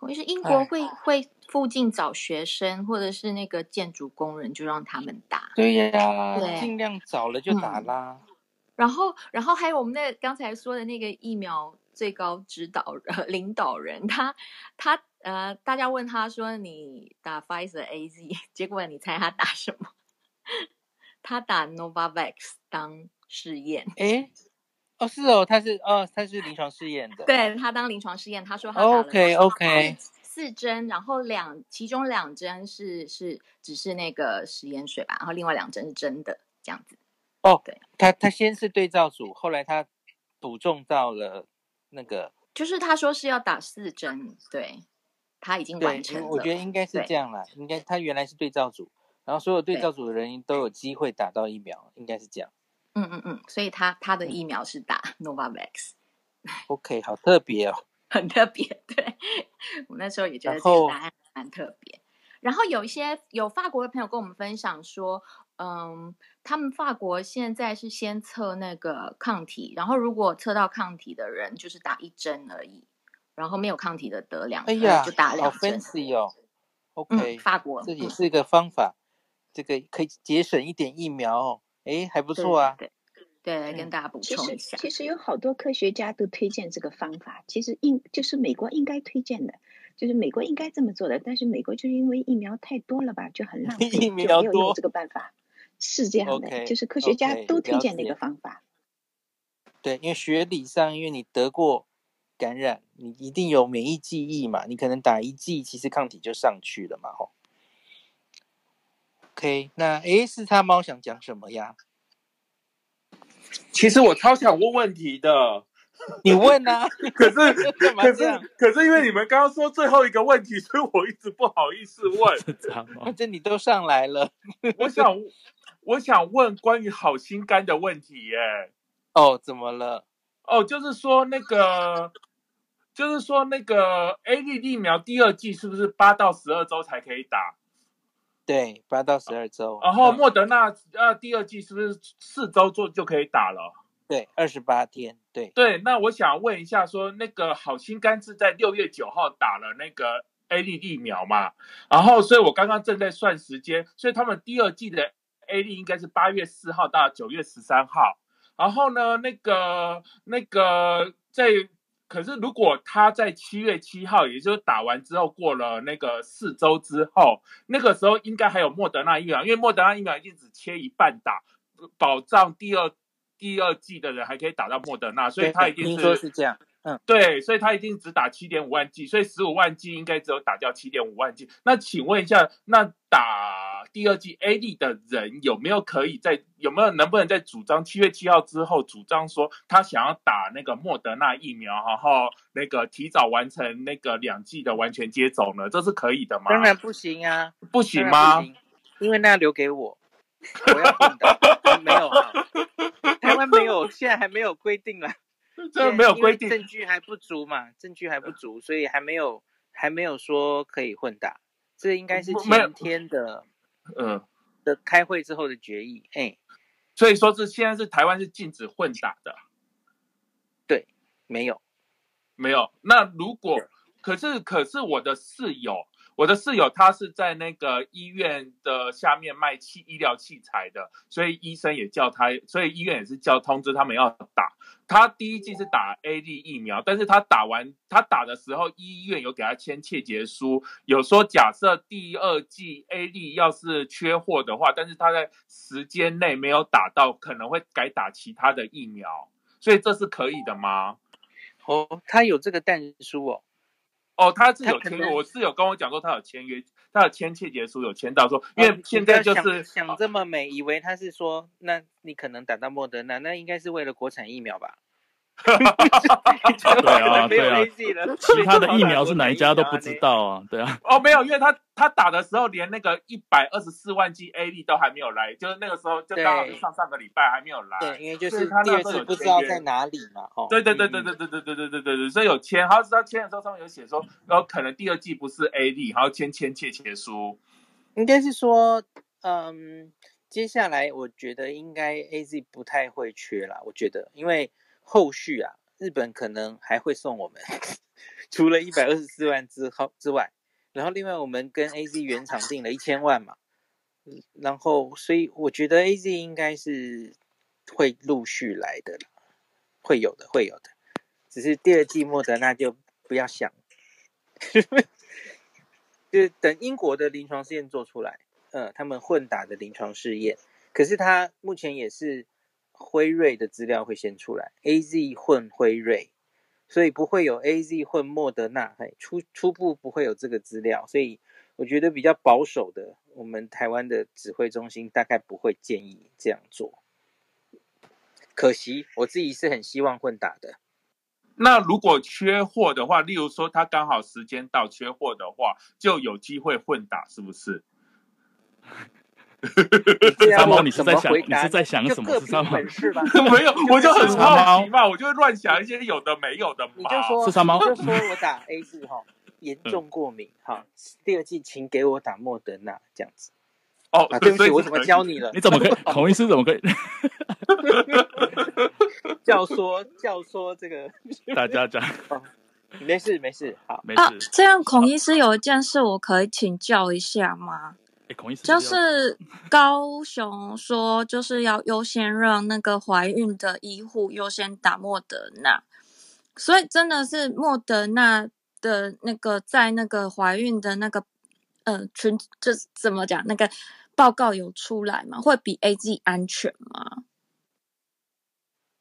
孔医师，英国会会附近找学生或者是那个建筑工人，就让他们打。对呀、啊，对，尽量早了就打啦。嗯、然后，然后还有我们那刚才说的那个疫苗最高指导呃 领导人，他他呃，大家问他说你打 Pfizer AZ，结果你猜他打什么？他打 Novavax 当试验。诶哦，是哦，他是哦，他是临床试验的。对，他当临床试验，他说他打了 OK OK 四针，然后两其中两针是是只是那个食盐水吧，然后另外两针是真的这样子。哦，对，他他先是对照组，后来他补种到了那个，就是他说是要打四针，对，他已经完成了。我觉得应该是这样啦，应该他原来是对照组。然后所有对照组的人都有机会打到疫苗，应该是这样。嗯嗯嗯，所以他他的疫苗是打 Novavax。OK，好特别哦，很特别。对，我那时候也觉得这个答案蛮特别。然后，有一些有法国的朋友跟我们分享说，嗯，他们法国现在是先测那个抗体，然后如果测到抗体的人就是打一针而已，然后没有抗体的得两针，就打两针。好 fancy 哦。OK，嗯，法国这也是一个方法。这个可以节省一点疫苗哦，哎，还不错啊。对，对，对，来跟大家补充一下。其实，其实有好多科学家都推荐这个方法。其实应就是美国应该推荐的，就是美国应该这么做的。但是美国就是因为疫苗太多了吧，就很浪费，疫苗多，就没有用这个办法。是这样的，okay, 就是科学家都推荐这个方法。对，因为学理上，因为你得过感染，你一定有免疫记忆嘛，你可能打一剂，其实抗体就上去了嘛，吼。OK，那诶，四叉猫想讲什么呀？其实我超想问问题的，你问啊。可是 可是 可是因为你们刚刚说最后一个问题，所以我一直不好意思问。反正你都上来了，我想我想问关于好心肝的问题耶。哦，怎么了？哦，就是说那个，就是说那个 A D 疫苗第二季是不是八到十二周才可以打？对，八到十二周，然后莫德纳呃第二季是不是四周做就可以打了？对，二十八天。对对，那我想问一下，说那个好心肝是在六月九号打了那个 A D 疫苗嘛？然后，所以我刚刚正在算时间，所以他们第二季的 A D 应该是八月四号到九月十三号。然后呢，那个那个在。可是，如果他在七月七号，也就是打完之后过了那个四周之后，那个时候应该还有莫德纳疫苗，因为莫德纳疫苗已经只切一半打，保障第二第二季的人还可以打到莫德纳，所以他一定是，听说是这样。嗯，对，所以他一定只打七点五万剂，所以十五万剂应该只有打掉七点五万剂。那请问一下，那打第二季 AD 的人有没有可以在有没有能不能在主张七月七号之后主张说他想要打那个莫德纳疫苗，然后那个提早完成那个两剂的完全接种呢？这是可以的吗？当然不行啊，不行吗？因为那要留给我，我要混打，没有啊，台湾没有，现在还没有规定了。这没有规定，证据还不足嘛？证据还不足，所以还没有还没有说可以混打。这应该是前天的，嗯，的开会之后的决议。哎，所以说是现在是台湾是禁止混打的。对，没有，没有。那如果可是可是我的室友。我的室友他是在那个医院的下面卖器医疗器材的，所以医生也叫他，所以医院也是叫通知他们要打。他第一剂是打 A D 疫苗，但是他打完他打的时候，医院有给他签切结书，有说假设第二剂 A D 要是缺货的话，但是他在时间内没有打到，可能会改打其他的疫苗，所以这是可以的吗？哦，他有这个但书哦。哦，他是有签约，我是有跟我讲说他有签约，他有签切结书，有签到说，因为现在就是、想这么美，以为他是说，那你可能打到莫德纳，那应该是为了国产疫苗吧？对啊，对啊，其他的疫苗是哪一家都不知道啊，对啊。哦，没有，因为他他打的时候连那个一百二十四万剂 AZ 都还没有来，就是那个时候就刚好是上上个礼拜还没有来。对，因为就是他第二次不知道在哪里嘛。哦，对对对对对对对对对对对对，所以有签，他是他签的时候上面有写说，然后可能第二季不是 AZ，然后签签切切书。应该是说，嗯。接下来我觉得应该 AZ 不太会缺啦，我觉得，因为后续啊，日本可能还会送我们，除了一百二十四万之后之外，然后另外我们跟 AZ 原厂订了一千万嘛，然后所以我觉得 AZ 应该是会陆续来的，会有的，会有的，只是第二季莫德纳就不要想，就是等英国的临床试验做出来。呃，他们混打的临床试验，可是他目前也是辉瑞的资料会先出来，AZ 混辉瑞，所以不会有 AZ 混莫德纳，嘿，初初步不会有这个资料，所以我觉得比较保守的，我们台湾的指挥中心大概不会建议这样做。可惜我自己是很希望混打的。那如果缺货的话，例如说他刚好时间到缺货的话，就有机会混打，是不是？三毛，你是在想你是在想什么？三毛，没有，我就很好奇嘛，我就乱想一些有的没有的嘛。你就说，是三毛，就说我打 A 字哈，严重过敏哈，第二季请给我打莫德纳这样子。哦，对不起，我怎么教你了？你怎么可以？孔医师怎么可以？教唆教唆这个大家讲，没事没事，好没事。啊，这样孔医师有一件事我可以请教一下吗？就是高雄说，就是要优先让那个怀孕的医护优先打莫德纳，所以真的是莫德纳的那个在那个怀孕的那个呃群，就是怎么讲，那个报告有出来吗？会比 A G 安全吗？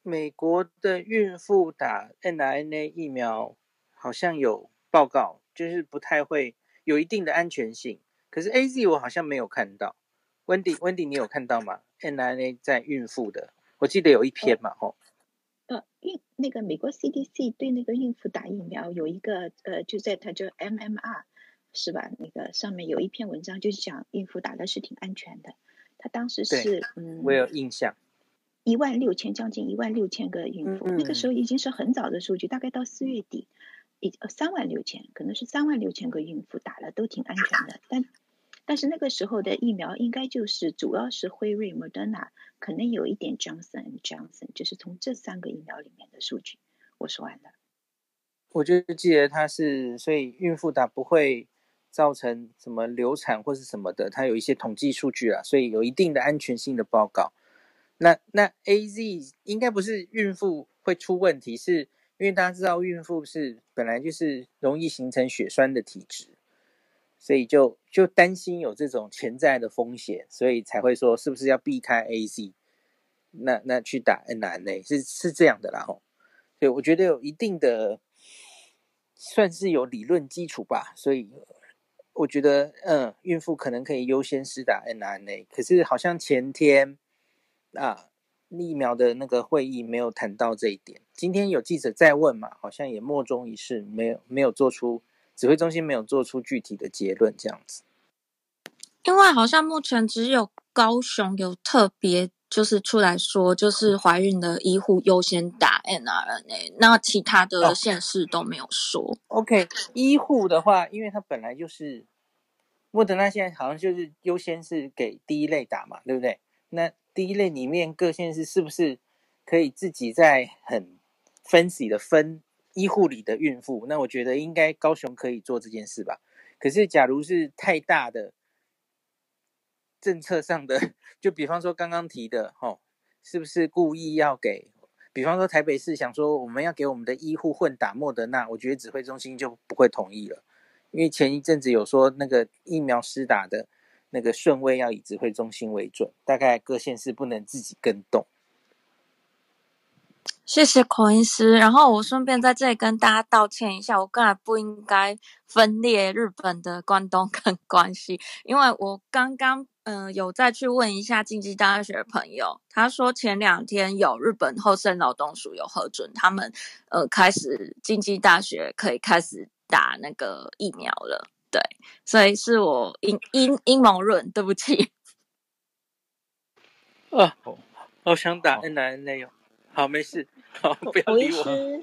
美国的孕妇打 n r n a 疫苗好像有报告，就是不太会有一定的安全性。可是 A Z 我好像没有看到，Wendy，Wendy 你有看到吗？N I N A 在孕妇的，我记得有一篇嘛，吼。呃，孕那个美国 C D C 对那个孕妇打疫苗有一个呃，就在它叫 M M R 是吧？那个上面有一篇文章就是讲孕妇打的是挺安全的。他当时是嗯，我有印象，一万六千将近一万六千个孕妇，嗯，那个时候已经是很早的数据，大概到四月底，已三万六千，可能是三万六千个孕妇打了都挺安全的，但。但是那个时候的疫苗应该就是主要是辉瑞、莫德纳，可能有一点 Johnson Johnson，就是从这三个疫苗里面的数据。我说完了。我就记得它是，所以孕妇打不会造成什么流产或是什么的，它有一些统计数据啊，所以有一定的安全性的报告。那那 AZ 应该不是孕妇会出问题，是因为大家知道孕妇是本来就是容易形成血栓的体质。所以就就担心有这种潜在的风险，所以才会说是不是要避开 AZ，那那去打 N、R、N、A 是是这样的啦吼。所以我觉得有一定的算是有理论基础吧，所以我觉得嗯，孕妇可能可以优先施打 N、R、N、A。可是好像前天啊疫苗的那个会议没有谈到这一点，今天有记者在问嘛，好像也莫衷一是，没有没有做出。指挥中心没有做出具体的结论，这样子。因为好像目前只有高雄有特别就是出来说，就是怀孕的医护优先打 n r n a 那其他的县市都没有说。Oh. OK，医护的话，因为它本来就是莫德纳，现在好像就是优先是给第一类打嘛，对不对？那第一类里面各县市是不是可以自己在很分析的分？医护里的孕妇，那我觉得应该高雄可以做这件事吧。可是，假如是太大的政策上的，就比方说刚刚提的，吼，是不是故意要给？比方说台北市想说我们要给我们的医护混打莫德纳，我觉得指挥中心就不会同意了，因为前一阵子有说那个疫苗施打的那个顺位要以指挥中心为准，大概各县市不能自己更动。谢谢孔医师，然后我顺便在这里跟大家道歉一下，我刚才不应该分裂日本的关东跟 关西，因为我刚刚嗯、呃、有再去问一下经济大学的朋友，他说前两天有日本厚生劳动署有核准他们呃开始经济大学可以开始打那个疫苗了，对，所以是我阴阴阴谋论，对不起。啊，好。想打 N N A 哦。好，没事。好，不要理我。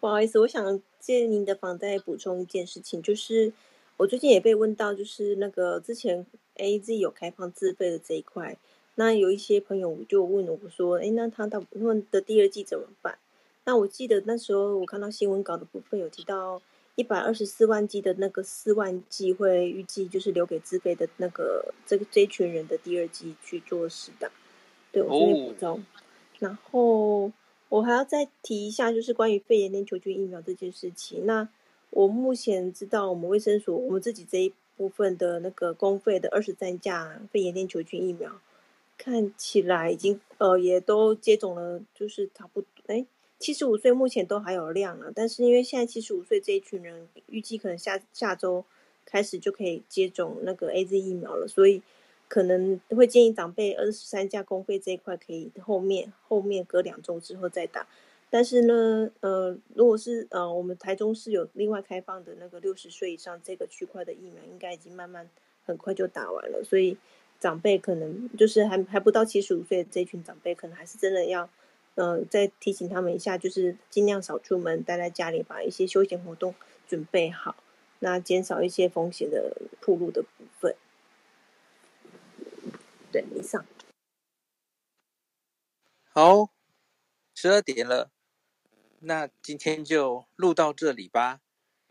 不好意思，我想借您的房再补充一件事情，就是我最近也被问到，就是那个之前 AZ 有开放自费的这一块，那有一些朋友就问我说：“哎，那他他们的第二季怎么办？”那我记得那时候我看到新闻稿的部分有提到一百二十四万剂的那个四万剂会预计就是留给自费的那个这个这一群人的第二季去做施打。对，我这边补充。然后我还要再提一下，就是关于肺炎链球菌疫苗这件事情。那我目前知道，我们卫生所我们自己这一部分的那个公费的二十三价肺炎链球菌疫苗，看起来已经呃也都接种了，就是差不多哎，七十五岁目前都还有量了。但是因为现在七十五岁这一群人预计可能下下周开始就可以接种那个 AZ 疫苗了，所以。可能会建议长辈二十三价公费这一块可以后面后面隔两周之后再打，但是呢，呃，如果是呃我们台中市有另外开放的那个六十岁以上这个区块的疫苗，应该已经慢慢很快就打完了，所以长辈可能就是还还不到七十五岁的这群长辈，可能还是真的要，呃，再提醒他们一下，就是尽量少出门，待在家里，把一些休闲活动准备好，那减少一些风险的暴露的部分。对，以上。好，十二点了，那今天就录到这里吧。